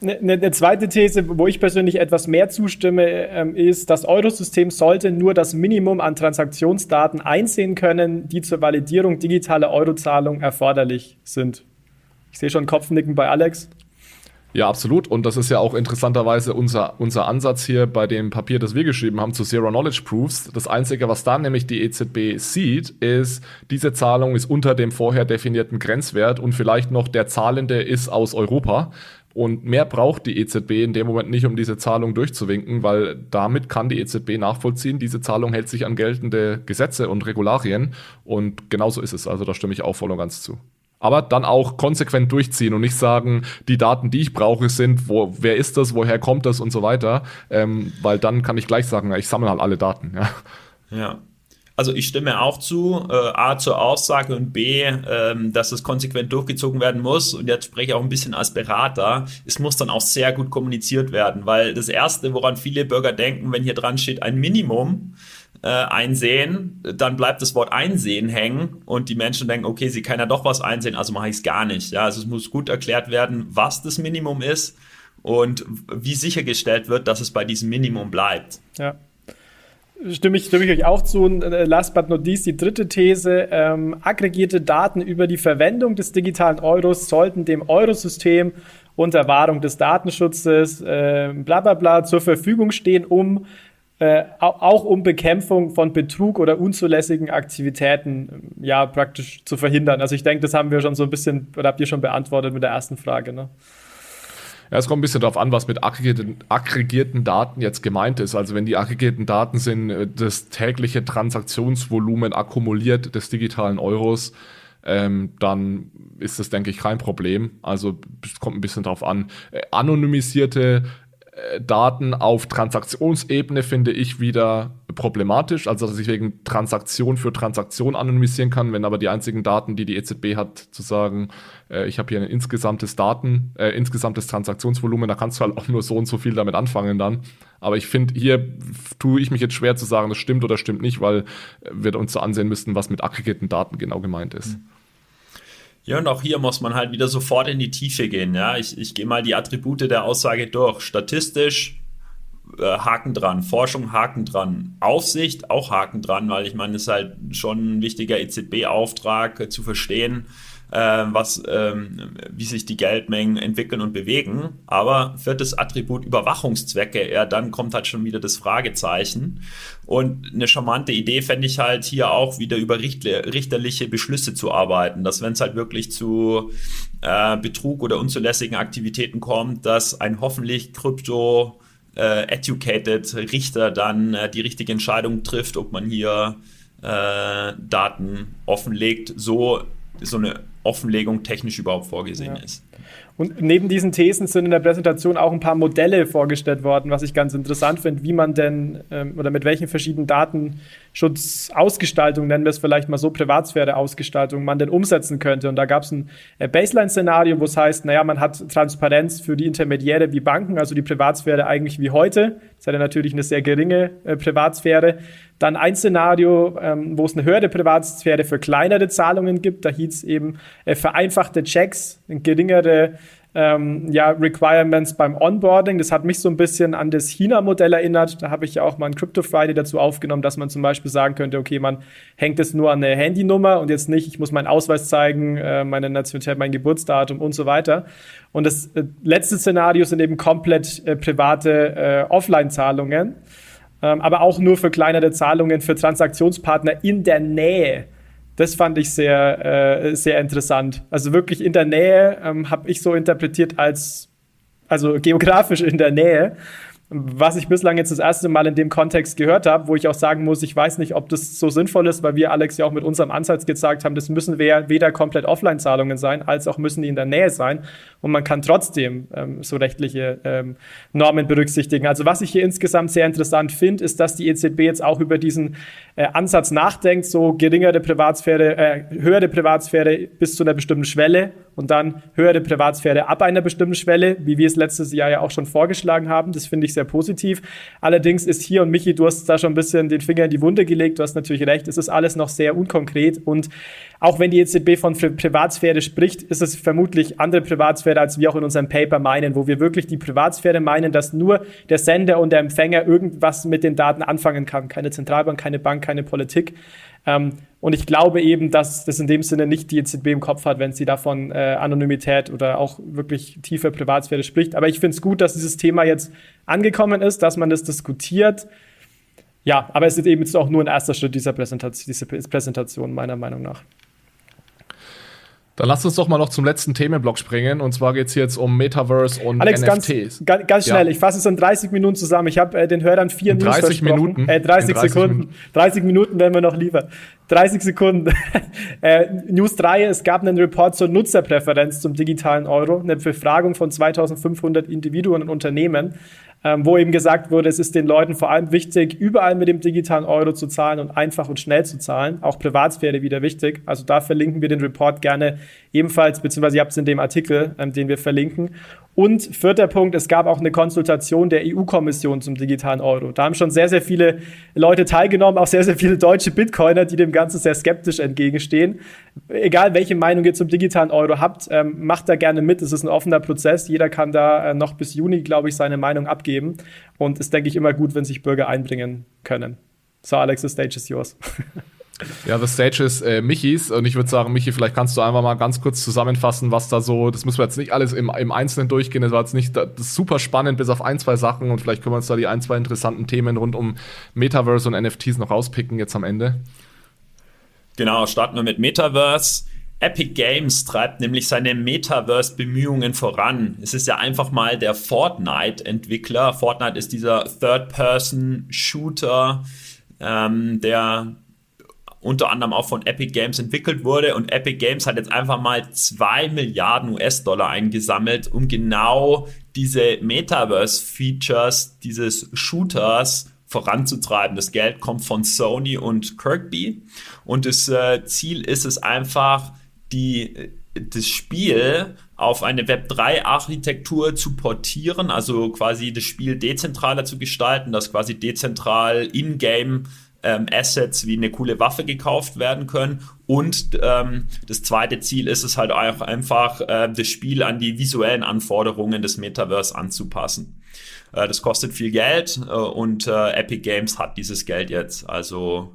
Eine, ne zweite These, wo ich persönlich etwas mehr zustimme, ähm, ist, das Eurosystem sollte nur das Minimum an Transaktionsdaten einsehen können, die zur Validierung digitaler Eurozahlungen erforderlich sind. Ich sehe schon Kopfnicken bei Alex. Ja, absolut. Und das ist ja auch interessanterweise unser, unser Ansatz hier bei dem Papier, das wir geschrieben haben zu Zero Knowledge Proofs. Das Einzige, was da nämlich die EZB sieht, ist, diese Zahlung ist unter dem vorher definierten Grenzwert und vielleicht noch der Zahlende ist aus Europa. Und mehr braucht die EZB in dem Moment nicht, um diese Zahlung durchzuwinken, weil damit kann die EZB nachvollziehen, diese Zahlung hält sich an geltende Gesetze und Regularien. Und genauso ist es. Also da stimme ich auch voll und ganz zu aber dann auch konsequent durchziehen und nicht sagen, die Daten, die ich brauche, sind, wo, wer ist das, woher kommt das und so weiter, ähm, weil dann kann ich gleich sagen, ich sammle halt alle Daten. Ja. ja. Also ich stimme auch zu, äh, A zur Aussage und B, ähm, dass es konsequent durchgezogen werden muss. Und jetzt spreche ich auch ein bisschen als Berater. Es muss dann auch sehr gut kommuniziert werden, weil das Erste, woran viele Bürger denken, wenn hier dran steht ein Minimum, äh, einsehen, dann bleibt das Wort einsehen hängen und die Menschen denken, okay, sie kann ja doch was einsehen, also mache ich es gar nicht. Ja, also es muss gut erklärt werden, was das Minimum ist und wie sichergestellt wird, dass es bei diesem Minimum bleibt. Ja. Stimme ich, stimme ich euch auch zu. Und äh, last but not least, die dritte These. Ähm, aggregierte Daten über die Verwendung des digitalen Euros sollten dem Eurosystem unter Wahrung des Datenschutzes äh, bla bla bla zur Verfügung stehen, um äh, auch um Bekämpfung von Betrug oder unzulässigen Aktivitäten ja praktisch zu verhindern. Also ich denke, das haben wir schon so ein bisschen, oder habt ihr schon beantwortet mit der ersten Frage, ne? Ja, es kommt ein bisschen darauf an, was mit aggregierten, aggregierten Daten jetzt gemeint ist. Also wenn die aggregierten Daten sind, äh, das tägliche Transaktionsvolumen akkumuliert des digitalen Euros, ähm, dann ist das, denke ich, kein Problem. Also es kommt ein bisschen drauf an. Äh, anonymisierte Daten auf Transaktionsebene finde ich wieder problematisch, also dass ich wegen Transaktion für Transaktion anonymisieren kann, wenn aber die einzigen Daten, die die EZB hat, zu sagen, äh, ich habe hier ein insgesamtes Daten, äh, insgesamtes Transaktionsvolumen, da kannst du halt auch nur so und so viel damit anfangen dann. Aber ich finde, hier tue ich mich jetzt schwer zu sagen, das stimmt oder stimmt nicht, weil wir uns so ansehen müssten, was mit aggregierten Daten genau gemeint ist. Mhm. Ja, und auch hier muss man halt wieder sofort in die Tiefe gehen. Ja, ich, ich gehe mal die Attribute der Aussage durch. Statistisch äh, Haken dran, Forschung Haken dran, Aufsicht auch Haken dran, weil ich meine, es ist halt schon ein wichtiger EZB-Auftrag äh, zu verstehen, was, ähm, wie sich die Geldmengen entwickeln und bewegen. Aber viertes Attribut Überwachungszwecke, ja, dann kommt halt schon wieder das Fragezeichen. Und eine charmante Idee fände ich halt hier auch wieder über richterliche Beschlüsse zu arbeiten, dass wenn es halt wirklich zu äh, Betrug oder unzulässigen Aktivitäten kommt, dass ein hoffentlich krypto äh, educated Richter dann äh, die richtige Entscheidung trifft, ob man hier äh, Daten offenlegt, so so eine Offenlegung technisch überhaupt vorgesehen ja. ist. Und neben diesen Thesen sind in der Präsentation auch ein paar Modelle vorgestellt worden, was ich ganz interessant finde, wie man denn ähm, oder mit welchen verschiedenen Datenschutzausgestaltungen, nennen wir es vielleicht mal so, Privatsphäre-Ausgestaltung, man denn umsetzen könnte. Und da gab es ein äh, Baseline-Szenario, wo es heißt, naja, man hat Transparenz für die Intermediäre wie Banken, also die Privatsphäre eigentlich wie heute. Das hat ja natürlich eine sehr geringe äh, Privatsphäre. Dann ein Szenario, ähm, wo es eine höhere Privatsphäre für kleinere Zahlungen gibt. Da hieß es eben äh, vereinfachte Checks, geringere ähm, ja, Requirements beim Onboarding. Das hat mich so ein bisschen an das China-Modell erinnert. Da habe ich ja auch mal ein Crypto Friday dazu aufgenommen, dass man zum Beispiel sagen könnte, okay, man hängt es nur an eine Handynummer und jetzt nicht, ich muss meinen Ausweis zeigen, äh, meine Nationalität, mein Geburtsdatum und so weiter. Und das äh, letzte Szenario sind eben komplett äh, private äh, Offline-Zahlungen ähm, aber auch nur für kleinere Zahlungen für Transaktionspartner in der Nähe. Das fand ich sehr, äh, sehr interessant. Also wirklich in der Nähe ähm, habe ich so interpretiert als, also geografisch in der Nähe was ich bislang jetzt das erste Mal in dem Kontext gehört habe, wo ich auch sagen muss, ich weiß nicht, ob das so sinnvoll ist, weil wir Alex ja auch mit unserem Ansatz gezeigt haben, das müssen weder komplett Offline-Zahlungen sein, als auch müssen die in der Nähe sein. Und man kann trotzdem ähm, so rechtliche ähm, Normen berücksichtigen. Also was ich hier insgesamt sehr interessant finde, ist, dass die EZB jetzt auch über diesen äh, Ansatz nachdenkt, so geringere Privatsphäre, äh, höhere Privatsphäre bis zu einer bestimmten Schwelle und dann höhere Privatsphäre ab einer bestimmten Schwelle, wie wir es letztes Jahr ja auch schon vorgeschlagen haben. Das finde ich sehr positiv. Allerdings ist hier, und Michi, du hast da schon ein bisschen den Finger in die Wunde gelegt, du hast natürlich recht, es ist alles noch sehr unkonkret und auch wenn die EZB von Privatsphäre spricht, ist es vermutlich andere Privatsphäre, als wir auch in unserem Paper meinen, wo wir wirklich die Privatsphäre meinen, dass nur der Sender und der Empfänger irgendwas mit den Daten anfangen kann. Keine Zentralbank, keine Bank, keine Politik. Ähm, und ich glaube eben, dass das in dem Sinne nicht die EZB im Kopf hat, wenn sie davon äh, Anonymität oder auch wirklich tiefe Privatsphäre spricht. Aber ich finde es gut, dass dieses Thema jetzt angekommen ist, dass man das diskutiert. Ja, aber es ist eben jetzt auch nur ein erster Schritt dieser Präsentation, dieser Präsentation meiner Meinung nach. Dann lass uns doch mal noch zum letzten Themenblock springen. Und zwar geht es jetzt um Metaverse und Alex, NFTs. Ganz, ganz schnell, ja. ich fasse es in 30 Minuten zusammen. Ich habe äh, den Hörern vier in 30 Minuten. Äh, 30, 30 Sekunden. Minuten. 30 Minuten werden wir noch lieber. 30 Sekunden. äh, News 3, es gab einen Report zur Nutzerpräferenz zum digitalen Euro, eine Befragung von 2500 Individuen und Unternehmen wo eben gesagt wurde, es ist den Leuten vor allem wichtig, überall mit dem digitalen Euro zu zahlen und einfach und schnell zu zahlen. Auch Privatsphäre wieder wichtig. Also da verlinken wir den Report gerne ebenfalls, beziehungsweise ihr habt es in dem Artikel, ähm, den wir verlinken. Und vierter Punkt, es gab auch eine Konsultation der EU-Kommission zum digitalen Euro. Da haben schon sehr, sehr viele Leute teilgenommen, auch sehr, sehr viele deutsche Bitcoiner, die dem Ganzen sehr skeptisch entgegenstehen. Egal, welche Meinung ihr zum digitalen Euro habt, ähm, macht da gerne mit. Es ist ein offener Prozess. Jeder kann da äh, noch bis Juni, glaube ich, seine Meinung abgeben. Und es denke ich immer gut, wenn sich Bürger einbringen können. So, Alex, the stage is yours. Ja, The Stage ist äh, Michis und ich würde sagen, Michi, vielleicht kannst du einfach mal ganz kurz zusammenfassen, was da so, das müssen wir jetzt nicht alles im, im Einzelnen durchgehen, das war jetzt nicht das super spannend, bis auf ein, zwei Sachen und vielleicht können wir uns da die ein, zwei interessanten Themen rund um Metaverse und NFTs noch rauspicken jetzt am Ende. Genau, starten wir mit Metaverse. Epic Games treibt nämlich seine Metaverse-Bemühungen voran. Es ist ja einfach mal der Fortnite-Entwickler. Fortnite ist dieser Third-Person-Shooter, ähm, der unter anderem auch von Epic Games entwickelt wurde. Und Epic Games hat jetzt einfach mal zwei Milliarden US-Dollar eingesammelt, um genau diese Metaverse-Features dieses Shooters voranzutreiben. Das Geld kommt von Sony und Kirkby. Und das äh, Ziel ist es einfach, die, das Spiel auf eine Web3-Architektur zu portieren, also quasi das Spiel dezentraler zu gestalten, dass quasi dezentral in-game ähm, Assets wie eine coole Waffe gekauft werden können. Und ähm, das zweite Ziel ist es halt auch einfach, äh, das Spiel an die visuellen Anforderungen des Metaverse anzupassen. Äh, das kostet viel Geld äh, und äh, Epic Games hat dieses Geld jetzt. Also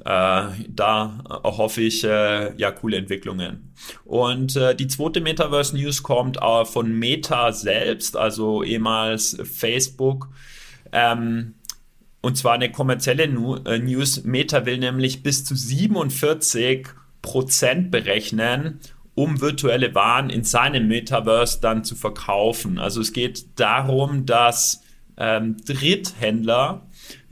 äh, da hoffe ich äh, ja coole Entwicklungen. Und äh, die zweite Metaverse News kommt äh, von Meta selbst, also ehemals Facebook. Ähm, und zwar eine kommerzielle äh, News. Meta will nämlich bis zu 47 Prozent berechnen, um virtuelle Waren in seinem Metaverse dann zu verkaufen. Also es geht darum, dass ähm, Dritthändler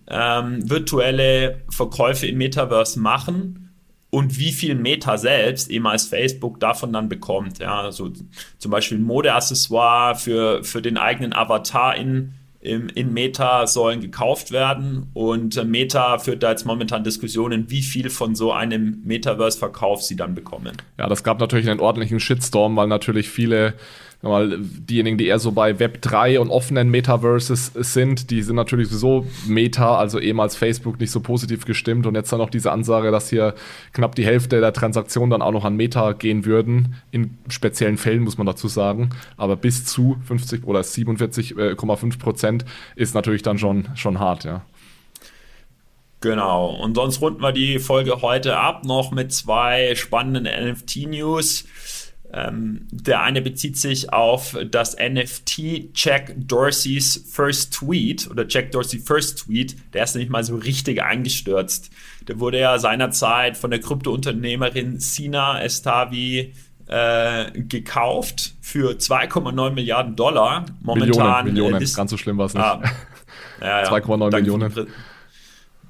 ähm, virtuelle Verkäufe im Metaverse machen und wie viel Meta selbst eben als Facebook davon dann bekommt. Ja, also zum Beispiel ein Modeaccessoire für, für den eigenen Avatar in im, in Meta sollen gekauft werden und äh, Meta führt da jetzt momentan Diskussionen, wie viel von so einem Metaverse-Verkauf sie dann bekommen. Ja, das gab natürlich einen ordentlichen Shitstorm, weil natürlich viele weil diejenigen, die eher so bei Web 3 und offenen Metaverses sind, die sind natürlich sowieso Meta, also ehemals Facebook, nicht so positiv gestimmt. Und jetzt dann noch diese Ansage, dass hier knapp die Hälfte der Transaktionen dann auch noch an Meta gehen würden. In speziellen Fällen muss man dazu sagen. Aber bis zu 50 oder 47,5 Prozent ist natürlich dann schon, schon hart, ja. Genau. Und sonst runden wir die Folge heute ab noch mit zwei spannenden NFT-News. Ähm, der eine bezieht sich auf das NFT Jack Dorsey's First Tweet oder Jack Dorsey First Tweet. Der ist nämlich mal so richtig eingestürzt. Der wurde ja seinerzeit von der Kryptounternehmerin Sina Estavi äh, gekauft für 2,9 Milliarden Dollar. Momentan Millionen, Millionen. ganz so schlimm war es nicht. Ah, ja, ja. 2,9 Millionen.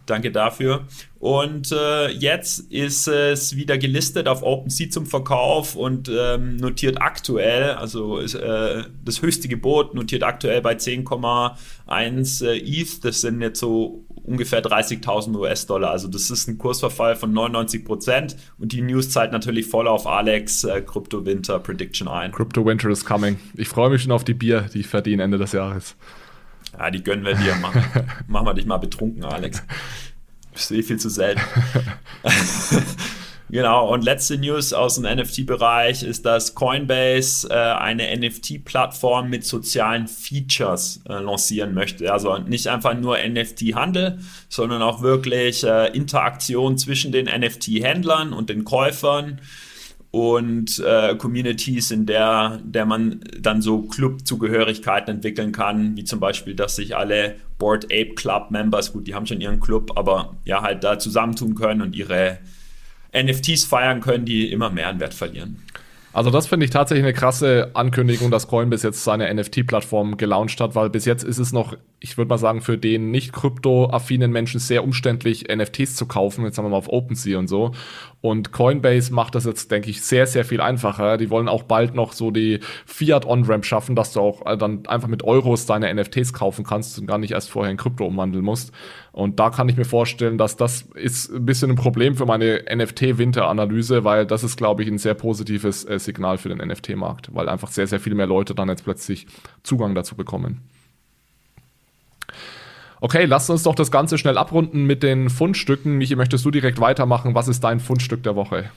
Danke dafür. Und äh, jetzt ist es wieder gelistet auf OpenSea zum Verkauf und ähm, notiert aktuell, also ist, äh, das höchste Gebot notiert aktuell bei 10,1 äh, ETH. Das sind jetzt so ungefähr 30.000 US-Dollar. Also das ist ein Kursverfall von 99 Prozent und die News zahlt natürlich voll auf Alex äh, Crypto Winter Prediction ein. Crypto Winter is coming. Ich freue mich schon auf die Bier, die ich verdiene Ende des Jahres. Ja, die gönnen wir dir. Machen, machen wir dich mal betrunken, Alex. Bist du eh viel zu selten. genau, und letzte News aus dem NFT-Bereich ist, dass Coinbase äh, eine NFT-Plattform mit sozialen Features äh, lancieren möchte. Also nicht einfach nur NFT-Handel, sondern auch wirklich äh, Interaktion zwischen den NFT-Händlern und den Käufern und äh, Communities, in der, der man dann so Club-Zugehörigkeiten entwickeln kann, wie zum Beispiel, dass sich alle Board Ape Club Members, gut, die haben schon ihren Club, aber ja, halt da zusammentun können und ihre NFTs feiern können, die immer mehr an Wert verlieren. Also das finde ich tatsächlich eine krasse Ankündigung, dass Coinbase jetzt seine NFT-Plattform gelauncht hat, weil bis jetzt ist es noch, ich würde mal sagen, für den nicht krypto-affinen Menschen sehr umständlich, NFTs zu kaufen. Jetzt haben wir mal auf OpenSea und so. Und Coinbase macht das jetzt, denke ich, sehr, sehr viel einfacher. Die wollen auch bald noch so die Fiat-On-Ramp schaffen, dass du auch äh, dann einfach mit Euros deine NFTs kaufen kannst und gar nicht erst vorher in Krypto umwandeln musst. Und da kann ich mir vorstellen, dass das ist ein bisschen ein Problem für meine NFT-Winter-Analyse, weil das ist, glaube ich, ein sehr positives äh, Signal für den NFT-Markt, weil einfach sehr, sehr viel mehr Leute dann jetzt plötzlich Zugang dazu bekommen. Okay, lass uns doch das Ganze schnell abrunden mit den Fundstücken. Michi, möchtest du direkt weitermachen? Was ist dein Fundstück der Woche?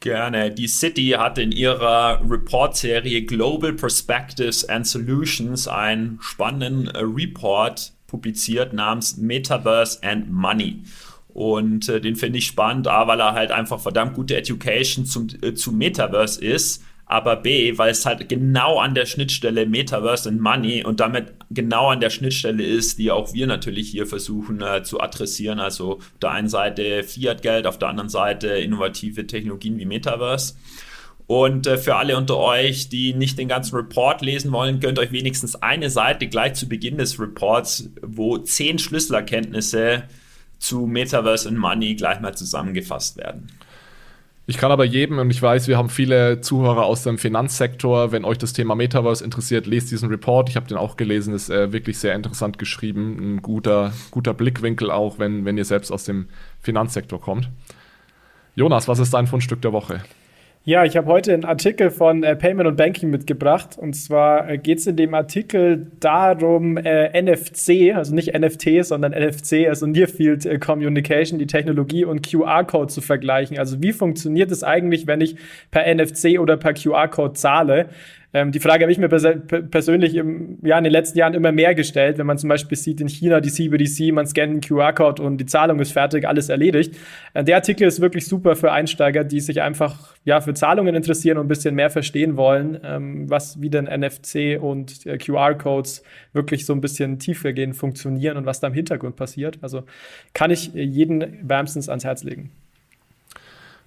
Gerne. Die City hat in ihrer Report-Serie Global Perspectives and Solutions einen spannenden äh, Report publiziert namens Metaverse and Money. Und äh, den finde ich spannend, A, weil er halt einfach verdammt gute Education zum, äh, zu Metaverse ist aber B, weil es halt genau an der Schnittstelle Metaverse und Money und damit genau an der Schnittstelle ist, die auch wir natürlich hier versuchen äh, zu adressieren. Also auf der einen Seite Fiat-Geld, auf der anderen Seite innovative Technologien wie Metaverse. Und äh, für alle unter euch, die nicht den ganzen Report lesen wollen, gönnt euch wenigstens eine Seite gleich zu Beginn des Reports, wo zehn Schlüsselerkenntnisse zu Metaverse and Money gleich mal zusammengefasst werden. Ich kann aber jedem, und ich weiß, wir haben viele Zuhörer aus dem Finanzsektor, wenn euch das Thema Metaverse interessiert, lest diesen Report. Ich habe den auch gelesen, ist äh, wirklich sehr interessant geschrieben. Ein guter, guter Blickwinkel auch, wenn, wenn ihr selbst aus dem Finanzsektor kommt. Jonas, was ist dein Fundstück der Woche? Ja, ich habe heute einen Artikel von äh, Payment und Banking mitgebracht. Und zwar äh, geht es in dem Artikel darum, äh, NFC, also nicht NFT, sondern NFC, also Near Field äh, Communication, die Technologie und QR-Code zu vergleichen. Also wie funktioniert es eigentlich, wenn ich per NFC oder per QR-Code zahle? Ähm, die Frage habe ich mir pers persönlich im, ja, in den letzten Jahren immer mehr gestellt, wenn man zum Beispiel sieht in China die CBDC, man scannt einen QR-Code und die Zahlung ist fertig, alles erledigt. Äh, der Artikel ist wirklich super für Einsteiger, die sich einfach ja, für Zahlungen interessieren und ein bisschen mehr verstehen wollen, ähm, was wie denn NFC und äh, QR-Codes wirklich so ein bisschen tiefer gehen, funktionieren und was da im Hintergrund passiert. Also kann ich jeden wärmstens ans Herz legen.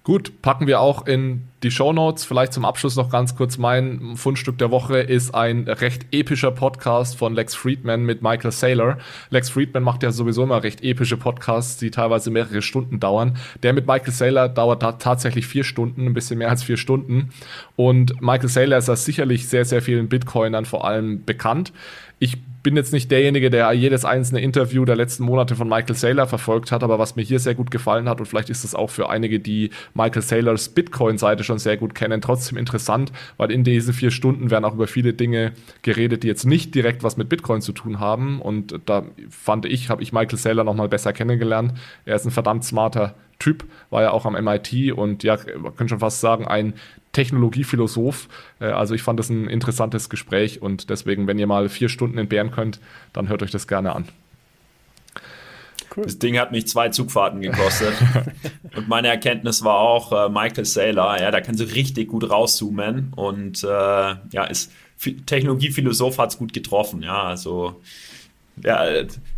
Gut, packen wir auch in die Show Notes. Vielleicht zum Abschluss noch ganz kurz. Mein Fundstück der Woche ist ein recht epischer Podcast von Lex Friedman mit Michael Saylor. Lex Friedman macht ja sowieso immer recht epische Podcasts, die teilweise mehrere Stunden dauern. Der mit Michael Saylor dauert da tatsächlich vier Stunden, ein bisschen mehr als vier Stunden. Und Michael Saylor ist ja sicherlich sehr, sehr vielen Bitcoinern vor allem bekannt. Ich bin jetzt nicht derjenige, der jedes einzelne Interview der letzten Monate von Michael Saylor verfolgt hat, aber was mir hier sehr gut gefallen hat und vielleicht ist es auch für einige, die Michael Saylors Bitcoin-Seite schon sehr gut kennen, trotzdem interessant, weil in diesen vier Stunden werden auch über viele Dinge geredet, die jetzt nicht direkt was mit Bitcoin zu tun haben und da fand ich, habe ich Michael Saylor nochmal besser kennengelernt. Er ist ein verdammt smarter Typ, war ja auch am MIT und ja, man könnte schon fast sagen, ein Technologiephilosoph. Äh, also ich fand das ein interessantes Gespräch und deswegen, wenn ihr mal vier Stunden entbehren könnt, dann hört euch das gerne an. Cool. Das Ding hat mich zwei Zugfahrten gekostet. und meine Erkenntnis war auch, äh, Michael Saylor, ja, da kann so richtig gut rauszoomen und äh, ja, ist Technologiephilosoph hat es gut getroffen, ja, also ja,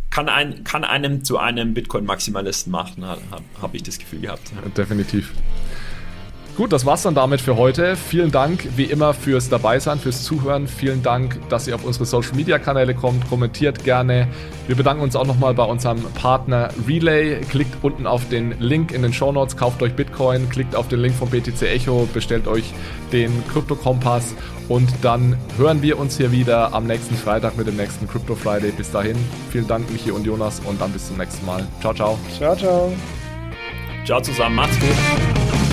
kann, ein, kann einem zu einem Bitcoin-Maximalisten machen, habe hab ich das Gefühl gehabt. Definitiv. Gut, das war's dann damit für heute. Vielen Dank wie immer fürs Dabeisein, fürs Zuhören. Vielen Dank, dass ihr auf unsere Social Media Kanäle kommt. Kommentiert gerne. Wir bedanken uns auch nochmal bei unserem Partner Relay. Klickt unten auf den Link in den Show Notes, kauft euch Bitcoin, klickt auf den Link von BTC Echo, bestellt euch den Krypto Kompass und dann hören wir uns hier wieder am nächsten Freitag mit dem nächsten Crypto Friday. Bis dahin, vielen Dank Michi und Jonas und dann bis zum nächsten Mal. Ciao, ciao. Ciao, ciao. Ciao zusammen, macht's gut.